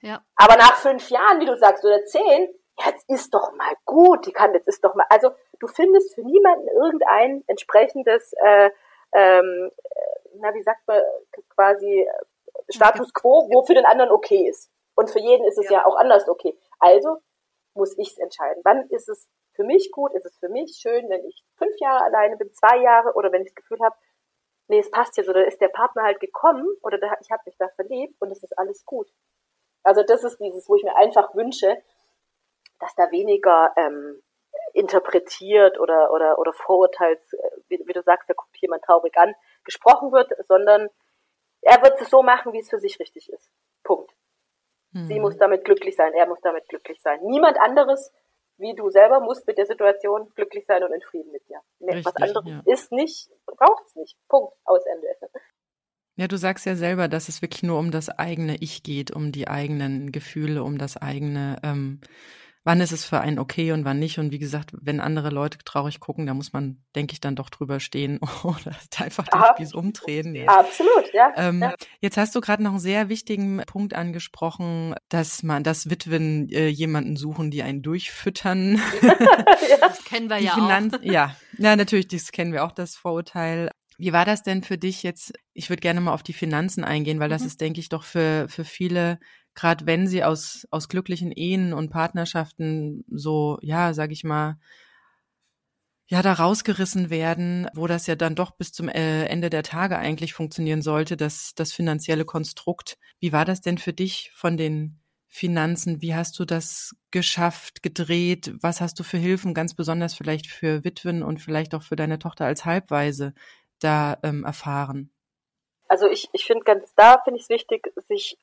[SPEAKER 3] Ja. Aber nach fünf Jahren, wie du sagst, oder zehn, jetzt ist doch mal gut, die kann, jetzt ist doch mal, also du findest für niemanden irgendein entsprechendes, äh, ähm, na, wie sagt man, quasi äh, Status quo, wo für den anderen okay ist. Und für jeden ist es ja, ja auch anders okay. Also muss ich es entscheiden. Wann ist es für mich gut? Ist es für mich schön, wenn ich fünf Jahre alleine bin, zwei Jahre oder wenn ich das Gefühl habe, nee, es passt jetzt oder ist der Partner halt gekommen oder der, ich habe mich da verliebt und es ist alles gut. Also das ist dieses, wo ich mir einfach wünsche, dass da weniger ähm, interpretiert oder oder oder Vorurteils, äh, wie, wie du sagst, da guckt jemand traurig an, gesprochen wird, sondern er wird es so machen, wie es für sich richtig ist. Punkt. Mhm. Sie muss damit glücklich sein, er muss damit glücklich sein. Niemand anderes wie du selber musst mit der Situation glücklich sein und in Frieden mit dir. Richtig, Was anderes ja. ist nicht, braucht es nicht. Punkt. Aus Ende.
[SPEAKER 2] Ja, du sagst ja selber, dass es wirklich nur um das eigene Ich geht, um die eigenen Gefühle, um das eigene ähm, wann ist es für einen okay und wann nicht. Und wie gesagt, wenn andere Leute traurig gucken, da muss man, denke ich, dann doch drüber stehen oder einfach den Spieß umdrehen.
[SPEAKER 3] Ja. Absolut, ja,
[SPEAKER 2] ähm,
[SPEAKER 3] ja.
[SPEAKER 2] Jetzt hast du gerade noch einen sehr wichtigen Punkt angesprochen, dass man, dass Witwen äh, jemanden suchen, die einen durchfüttern.
[SPEAKER 1] ja. Das kennen wir die ja Finanz auch.
[SPEAKER 2] Ja, ja, natürlich, das kennen wir auch, das Vorurteil. Wie war das denn für dich jetzt? Ich würde gerne mal auf die Finanzen eingehen, weil das mhm. ist, denke ich, doch für, für viele gerade wenn sie aus, aus glücklichen Ehen und Partnerschaften so, ja, sag ich mal, ja, da rausgerissen werden, wo das ja dann doch bis zum äh, Ende der Tage eigentlich funktionieren sollte, das, das finanzielle Konstrukt. Wie war das denn für dich von den Finanzen? Wie hast du das geschafft, gedreht? Was hast du für Hilfen, ganz besonders vielleicht für Witwen und vielleicht auch für deine Tochter als Halbweise da ähm, erfahren?
[SPEAKER 3] Also ich, ich finde ganz da finde ich es wichtig, sich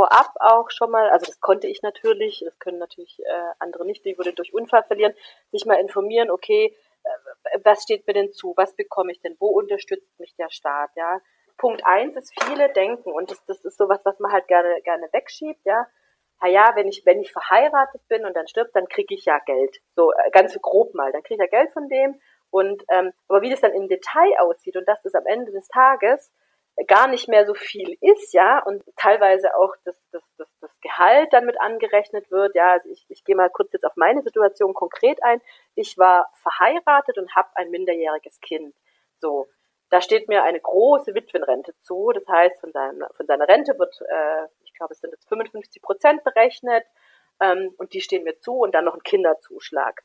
[SPEAKER 3] vorab auch schon mal, also das konnte ich natürlich, das können natürlich äh, andere nicht, die würde durch Unfall verlieren, sich mal informieren, okay, äh, was steht mir denn zu, was bekomme ich denn, wo unterstützt mich der Staat, ja. Punkt eins ist, viele denken, und das, das ist sowas, was man halt gerne, gerne wegschiebt, ja, na ja, wenn ich, wenn ich verheiratet bin und dann stirbt, dann kriege ich ja Geld. So äh, ganz grob mal, dann kriege ich ja Geld von dem. Und ähm, aber wie das dann im Detail aussieht und das am Ende des Tages gar nicht mehr so viel ist, ja, und teilweise auch das, das, das, das Gehalt dann mit angerechnet wird. Ja, also ich, ich gehe mal kurz jetzt auf meine Situation konkret ein. Ich war verheiratet und habe ein minderjähriges Kind. So, da steht mir eine große Witwenrente zu. Das heißt, von, seinem, von seiner Rente wird, äh, ich glaube, es sind jetzt 55 Prozent berechnet ähm, und die stehen mir zu und dann noch ein Kinderzuschlag.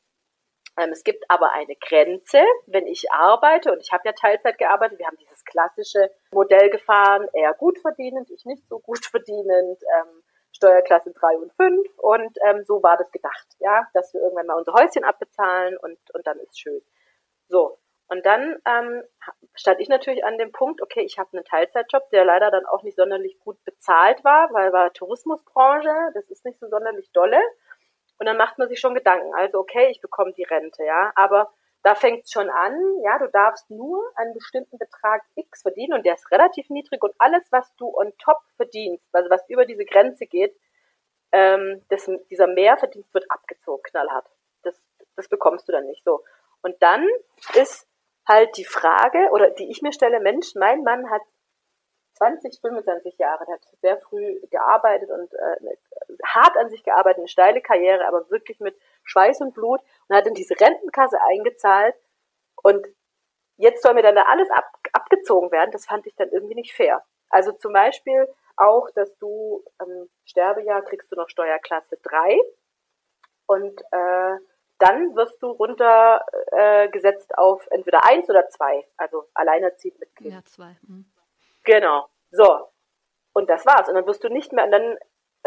[SPEAKER 3] Ähm, es gibt aber eine Grenze, wenn ich arbeite, und ich habe ja Teilzeit gearbeitet, wir haben dieses klassische Modell gefahren, eher gut verdienend, ich nicht so gut verdienend, ähm, Steuerklasse 3 und 5 und ähm, so war das gedacht, ja, dass wir irgendwann mal unser Häuschen abbezahlen und, und dann ist schön. So, Und dann ähm, stand ich natürlich an dem Punkt, okay, ich habe einen Teilzeitjob, der leider dann auch nicht sonderlich gut bezahlt war, weil war Tourismusbranche, das ist nicht so sonderlich dolle. Und dann macht man sich schon Gedanken. Also okay, ich bekomme die Rente, ja, aber da fängt schon an, ja, du darfst nur einen bestimmten Betrag X verdienen und der ist relativ niedrig und alles, was du on top verdienst, also was über diese Grenze geht, ähm, das, dieser Mehrverdienst wird abgezogen, knallhart. Das, das bekommst du dann nicht so. Und dann ist halt die Frage, oder die ich mir stelle, Mensch, mein Mann hat 20, 25 Jahre, der hat sehr früh gearbeitet und äh, hart an sich gearbeitet, eine steile Karriere, aber wirklich mit Schweiß und Blut und hat in diese Rentenkasse eingezahlt und jetzt soll mir dann da alles ab, abgezogen werden, das fand ich dann irgendwie nicht fair. Also zum Beispiel auch, dass du ähm, Sterbejahr kriegst du noch Steuerklasse 3 und äh, dann wirst du runtergesetzt äh, auf entweder eins oder zwei, also alleinerziehend mit Kind.
[SPEAKER 1] Ja, zwei. Mhm.
[SPEAKER 3] Genau. So. Und das war's. Und dann wirst du nicht mehr, und dann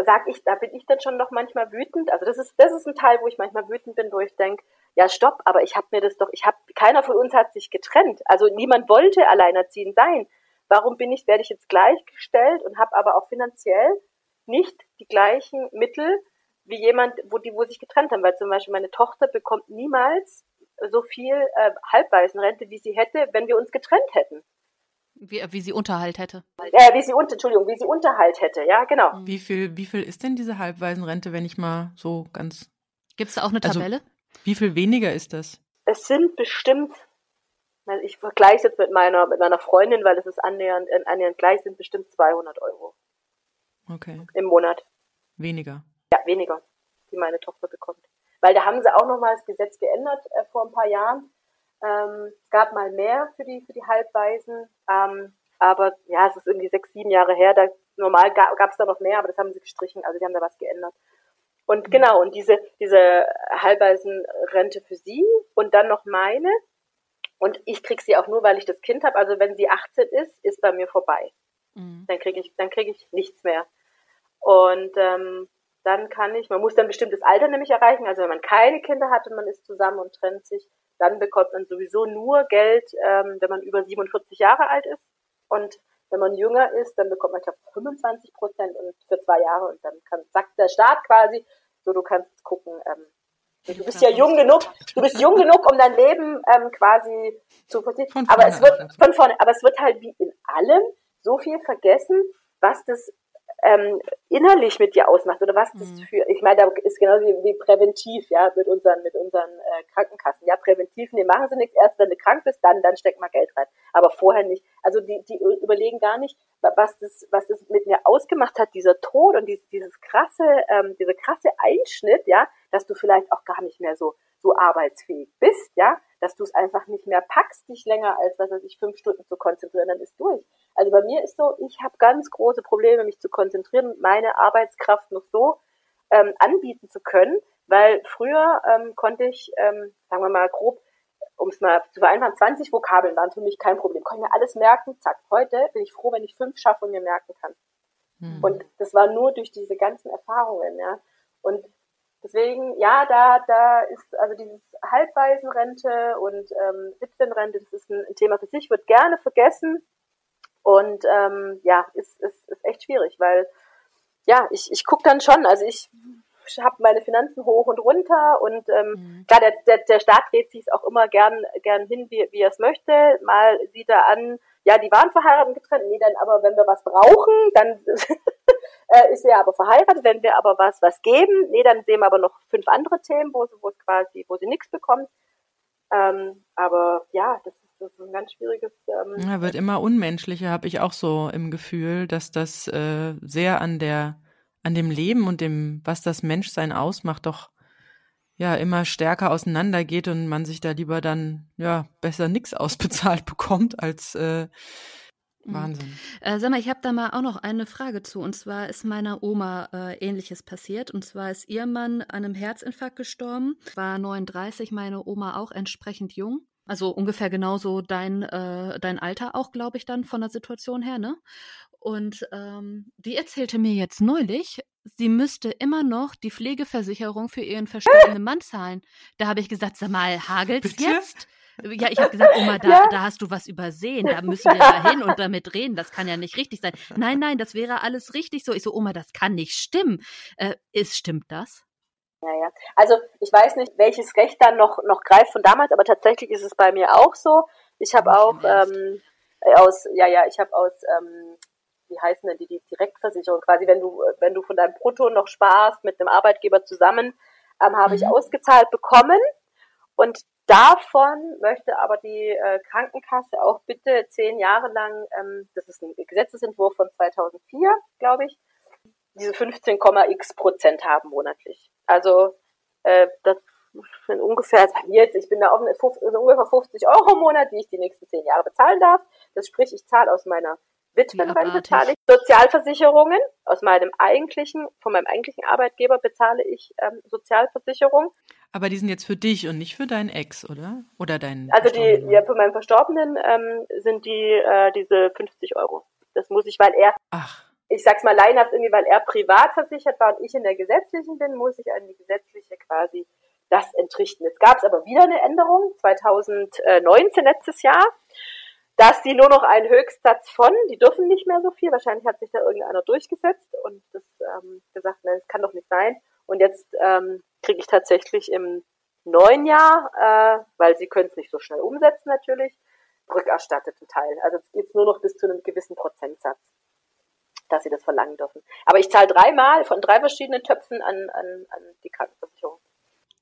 [SPEAKER 3] sag ich, da bin ich dann schon noch manchmal wütend. Also das ist, das ist ein Teil, wo ich manchmal wütend bin, wo ich denke, ja, stopp, aber ich habe mir das doch, ich habe, keiner von uns hat sich getrennt. Also niemand wollte alleinerziehend sein. Warum bin ich, werde ich jetzt gleichgestellt und habe aber auch finanziell nicht die gleichen Mittel wie jemand, wo die, wo sich getrennt haben, weil zum Beispiel meine Tochter bekommt niemals so viel äh, Halbwaisenrente, wie sie hätte, wenn wir uns getrennt hätten.
[SPEAKER 1] Wie, wie sie Unterhalt hätte.
[SPEAKER 3] Äh, wie sie Entschuldigung, wie sie Unterhalt hätte, ja, genau.
[SPEAKER 2] Wie viel, wie viel ist denn diese Halbwaisenrente, wenn ich mal so ganz.
[SPEAKER 1] Gibt es da auch eine also, Tabelle? Also,
[SPEAKER 2] wie viel weniger ist das?
[SPEAKER 3] Es sind bestimmt, ich vergleiche es jetzt mit meiner, mit meiner Freundin, weil es ist annähernd, äh, annähernd gleich, sind bestimmt 200 Euro.
[SPEAKER 2] Okay.
[SPEAKER 3] Im Monat.
[SPEAKER 2] Weniger.
[SPEAKER 3] Ja, weniger, die meine Tochter bekommt. Weil da haben sie auch nochmal das Gesetz geändert äh, vor ein paar Jahren. Ähm, es gab mal mehr für die, für die Halbwaisen, ähm, aber ja, es ist irgendwie sechs, sieben Jahre her. Da, normal gab es da noch mehr, aber das haben sie gestrichen, also die haben da was geändert. Und mhm. genau, und diese, diese Halbwaisenrente für sie und dann noch meine. Und ich krieg sie auch nur, weil ich das Kind habe. Also wenn sie 18 ist, ist bei mir vorbei. Mhm. Dann kriege ich, dann kriege ich nichts mehr. Und ähm, dann kann ich, man muss dann ein bestimmtes Alter nämlich erreichen, also wenn man keine Kinder hat und man ist zusammen und trennt sich, dann bekommt man sowieso nur Geld, ähm, wenn man über 47 Jahre alt ist. Und wenn man jünger ist, dann bekommt man, ich glaube, 25 Prozent und für zwei Jahre und dann kann, sagt der Staat quasi, so du kannst gucken, ähm, du bist ja jung genug, du bist jung genug, um dein Leben ähm, quasi zu verzichten. Aber es wird von vorne, aber es wird halt wie in allem so viel vergessen, was das ähm, innerlich mit dir ausmacht oder was das mhm. für, ich meine, da ist genauso wie, wie präventiv, ja, mit unseren, mit unseren äh, Krankenkassen. Ja, präventiv, nee, machen sie nichts, erst wenn du krank bist, dann, dann steck mal Geld rein. Aber vorher nicht. Also die, die überlegen gar nicht, was das, was das mit mir ausgemacht hat, dieser Tod und dieses, dieses krasse, ähm, dieser krasse Einschnitt, ja, dass du vielleicht auch gar nicht mehr so, so arbeitsfähig bist, ja, dass du es einfach nicht mehr packst, dich länger als, was weiß ich, fünf Stunden zu konzentrieren, dann ist durch. Also bei mir ist so, ich habe ganz große Probleme, mich zu konzentrieren, meine Arbeitskraft noch so ähm, anbieten zu können, weil früher ähm, konnte ich, ähm, sagen wir mal grob, um es mal zu vereinfachen, 20 Vokabeln waren für mich kein Problem. Konnte mir alles merken, zack. Heute bin ich froh, wenn ich fünf schaffe und mir merken kann. Mhm. Und das war nur durch diese ganzen Erfahrungen, ja. Und Deswegen, ja, da, da ist also dieses Halbwaisenrente und ähm, Witwenrente, das ist ein, ein Thema für sich, wird gerne vergessen und ähm, ja, ist, ist, ist echt schwierig, weil ja, ich, ich gucke dann schon, also ich habe meine Finanzen hoch und runter und ähm, mhm. klar, der, der, der Staat dreht sich auch immer gern, gern hin, wie, wie er es möchte. Mal sieht er an, ja, die waren verheiratet und getrennt, nee, dann aber wenn wir was brauchen, dann äh, ist er aber verheiratet. Wenn wir aber was, was geben, nee, dann sehen wir aber noch fünf andere Themen, wo, wo es quasi, wo sie nichts bekommt. Ähm, aber ja, das ist, das ist ein ganz schwieriges. Ähm,
[SPEAKER 2] ja, wird immer unmenschlicher, habe ich auch so im Gefühl, dass das äh, sehr an der, an dem Leben und dem, was das Menschsein ausmacht, doch ja immer stärker auseinandergeht und man sich da lieber dann ja besser nichts ausbezahlt bekommt als äh. Wahnsinn.
[SPEAKER 1] Äh, sag mal, ich habe da mal auch noch eine Frage zu. Und zwar ist meiner Oma äh, Ähnliches passiert. Und zwar ist ihr Mann an einem Herzinfarkt gestorben. War 39, meine Oma auch entsprechend jung. Also ungefähr genauso dein, äh, dein Alter auch, glaube ich, dann von der Situation her, ne? Und ähm, die erzählte mir jetzt neulich, sie müsste immer noch die Pflegeversicherung für ihren verstorbenen Mann zahlen. Da habe ich gesagt, sag mal, hagelt's Bitte? jetzt? Ja, ich habe gesagt, Oma, da, ja. da hast du was übersehen. Da müssen wir da hin und damit reden. Das kann ja nicht richtig sein. Nein, nein, das wäre alles richtig so. Ich so, Oma, das kann nicht stimmen. Äh, ist, stimmt das?
[SPEAKER 3] Ja, ja. Also ich weiß nicht, welches Recht dann noch, noch greift von damals, aber tatsächlich ist es bei mir auch so. Ich habe auch ähm, aus, ja, ja, ich habe aus, ähm, wie heißen denn die, die Direktversicherung, quasi, wenn du, wenn du von deinem Brutto noch sparst mit einem Arbeitgeber zusammen, ähm, habe mhm. ich ausgezahlt bekommen. Und davon möchte aber die äh, Krankenkasse auch bitte zehn Jahre lang, ähm, das ist ein Gesetzesentwurf von 2004, glaube ich, diese 15,x Prozent haben monatlich. Also äh, das sind ungefähr, jetzt, ich bin da auf also ungefähr 50 Euro im Monat, die ich die nächsten zehn Jahre bezahlen darf. Das sprich, ich zahle aus meiner Witwenrente zahle ich Sozialversicherungen, aus meinem eigentlichen, von meinem eigentlichen Arbeitgeber bezahle ich ähm, Sozialversicherung.
[SPEAKER 2] Aber die sind jetzt für dich und nicht für deinen Ex, oder? Oder deinen
[SPEAKER 3] Also die, ja, für meinen Verstorbenen ähm, sind die äh, diese 50 Euro. Das muss ich, weil er
[SPEAKER 2] Ach
[SPEAKER 3] ich sag's mal leinhaft irgendwie, weil er privat versichert war und ich in der gesetzlichen bin, muss ich an die gesetzliche quasi das entrichten. Jetzt gab es aber wieder eine Änderung, 2019 letztes Jahr, dass sie nur noch einen Höchstsatz von, die dürfen nicht mehr so viel, wahrscheinlich hat sich da irgendeiner durchgesetzt und das ähm, gesagt, nein, das kann doch nicht sein. Und jetzt ähm, kriege ich tatsächlich im neuen Jahr, äh, weil sie können es nicht so schnell umsetzen natürlich, rückerstatteten Teil. Also es geht nur noch bis zu einem gewissen Prozentsatz dass sie das verlangen dürfen. Aber ich zahle dreimal von drei verschiedenen Töpfen an, an, an die Krankenversicherung.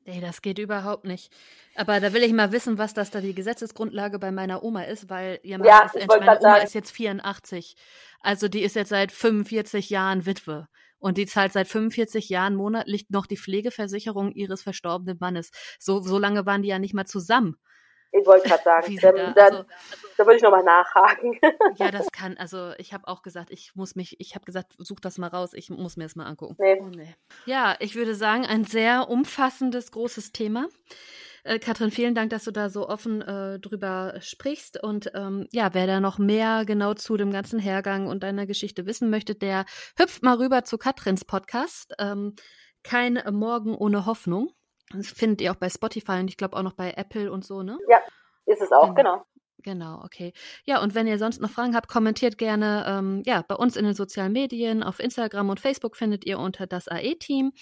[SPEAKER 1] Nee, das geht überhaupt nicht. Aber da will ich mal wissen, was das da die Gesetzesgrundlage bei meiner Oma ist, weil ihr
[SPEAKER 3] ja, ist, meine
[SPEAKER 1] Oma
[SPEAKER 3] sagen.
[SPEAKER 1] ist jetzt 84. Also die ist jetzt seit 45 Jahren Witwe. Und die zahlt seit 45 Jahren monatlich noch die Pflegeversicherung ihres verstorbenen Mannes. So, so lange waren die ja nicht mal zusammen.
[SPEAKER 3] Ich wollte gerade sagen, da, da, also, da würde ich nochmal nachhaken.
[SPEAKER 1] Ja, das kann, also ich habe auch gesagt, ich muss mich, ich habe gesagt, such das mal raus, ich muss mir das mal angucken.
[SPEAKER 3] Nee. Oh, nee.
[SPEAKER 1] Ja, ich würde sagen, ein sehr umfassendes, großes Thema. Äh, Katrin, vielen Dank, dass du da so offen äh, drüber sprichst. Und ähm, ja, wer da noch mehr genau zu dem ganzen Hergang und deiner Geschichte wissen möchte, der hüpft mal rüber zu Katrins Podcast. Ähm, kein Morgen ohne Hoffnung. Das findet ihr auch bei Spotify und ich glaube auch noch bei Apple und so, ne?
[SPEAKER 3] Ja, ist es auch, genau.
[SPEAKER 1] Genau, okay. Ja, und wenn ihr sonst noch Fragen habt, kommentiert gerne ähm, ja, bei uns in den sozialen Medien. Auf Instagram und Facebook findet ihr unter das AE-Team.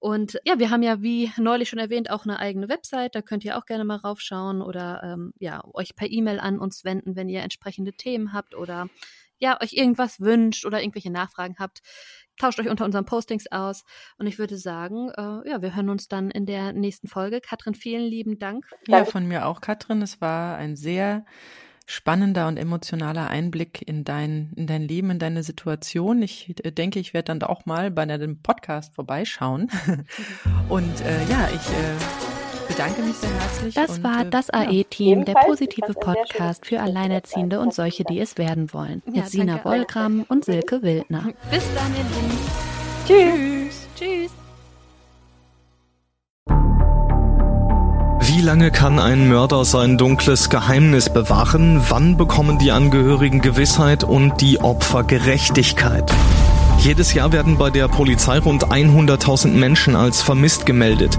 [SPEAKER 1] Und ja, wir haben ja, wie neulich schon erwähnt, auch eine eigene Website. Da könnt ihr auch gerne mal raufschauen oder ähm, ja, euch per E-Mail an uns wenden, wenn ihr entsprechende Themen habt oder ja, euch irgendwas wünscht oder irgendwelche Nachfragen habt tauscht euch unter unseren Postings aus. Und ich würde sagen, äh, ja, wir hören uns dann in der nächsten Folge. Katrin, vielen lieben Dank.
[SPEAKER 2] Ja, von mir auch, Katrin. Es war ein sehr spannender und emotionaler Einblick in dein, in dein Leben, in deine Situation. Ich äh, denke, ich werde dann auch mal bei einem Podcast vorbeischauen. und äh, ja, ich äh, bedanke mich sehr herzlich.
[SPEAKER 1] Das und, war äh, das AE-Team, der positive Podcast für Alleinerziehende und solche, die es werden wollen. Mit ja, Sina Wollgramm und Silke Wildner.
[SPEAKER 2] Bis dann, ihr Lieben.
[SPEAKER 1] Tschüss. Tschüss.
[SPEAKER 4] Wie lange kann ein Mörder sein dunkles Geheimnis bewahren? Wann bekommen die Angehörigen Gewissheit und die Opfer Gerechtigkeit? Jedes Jahr werden bei der Polizei rund 100.000 Menschen als vermisst gemeldet.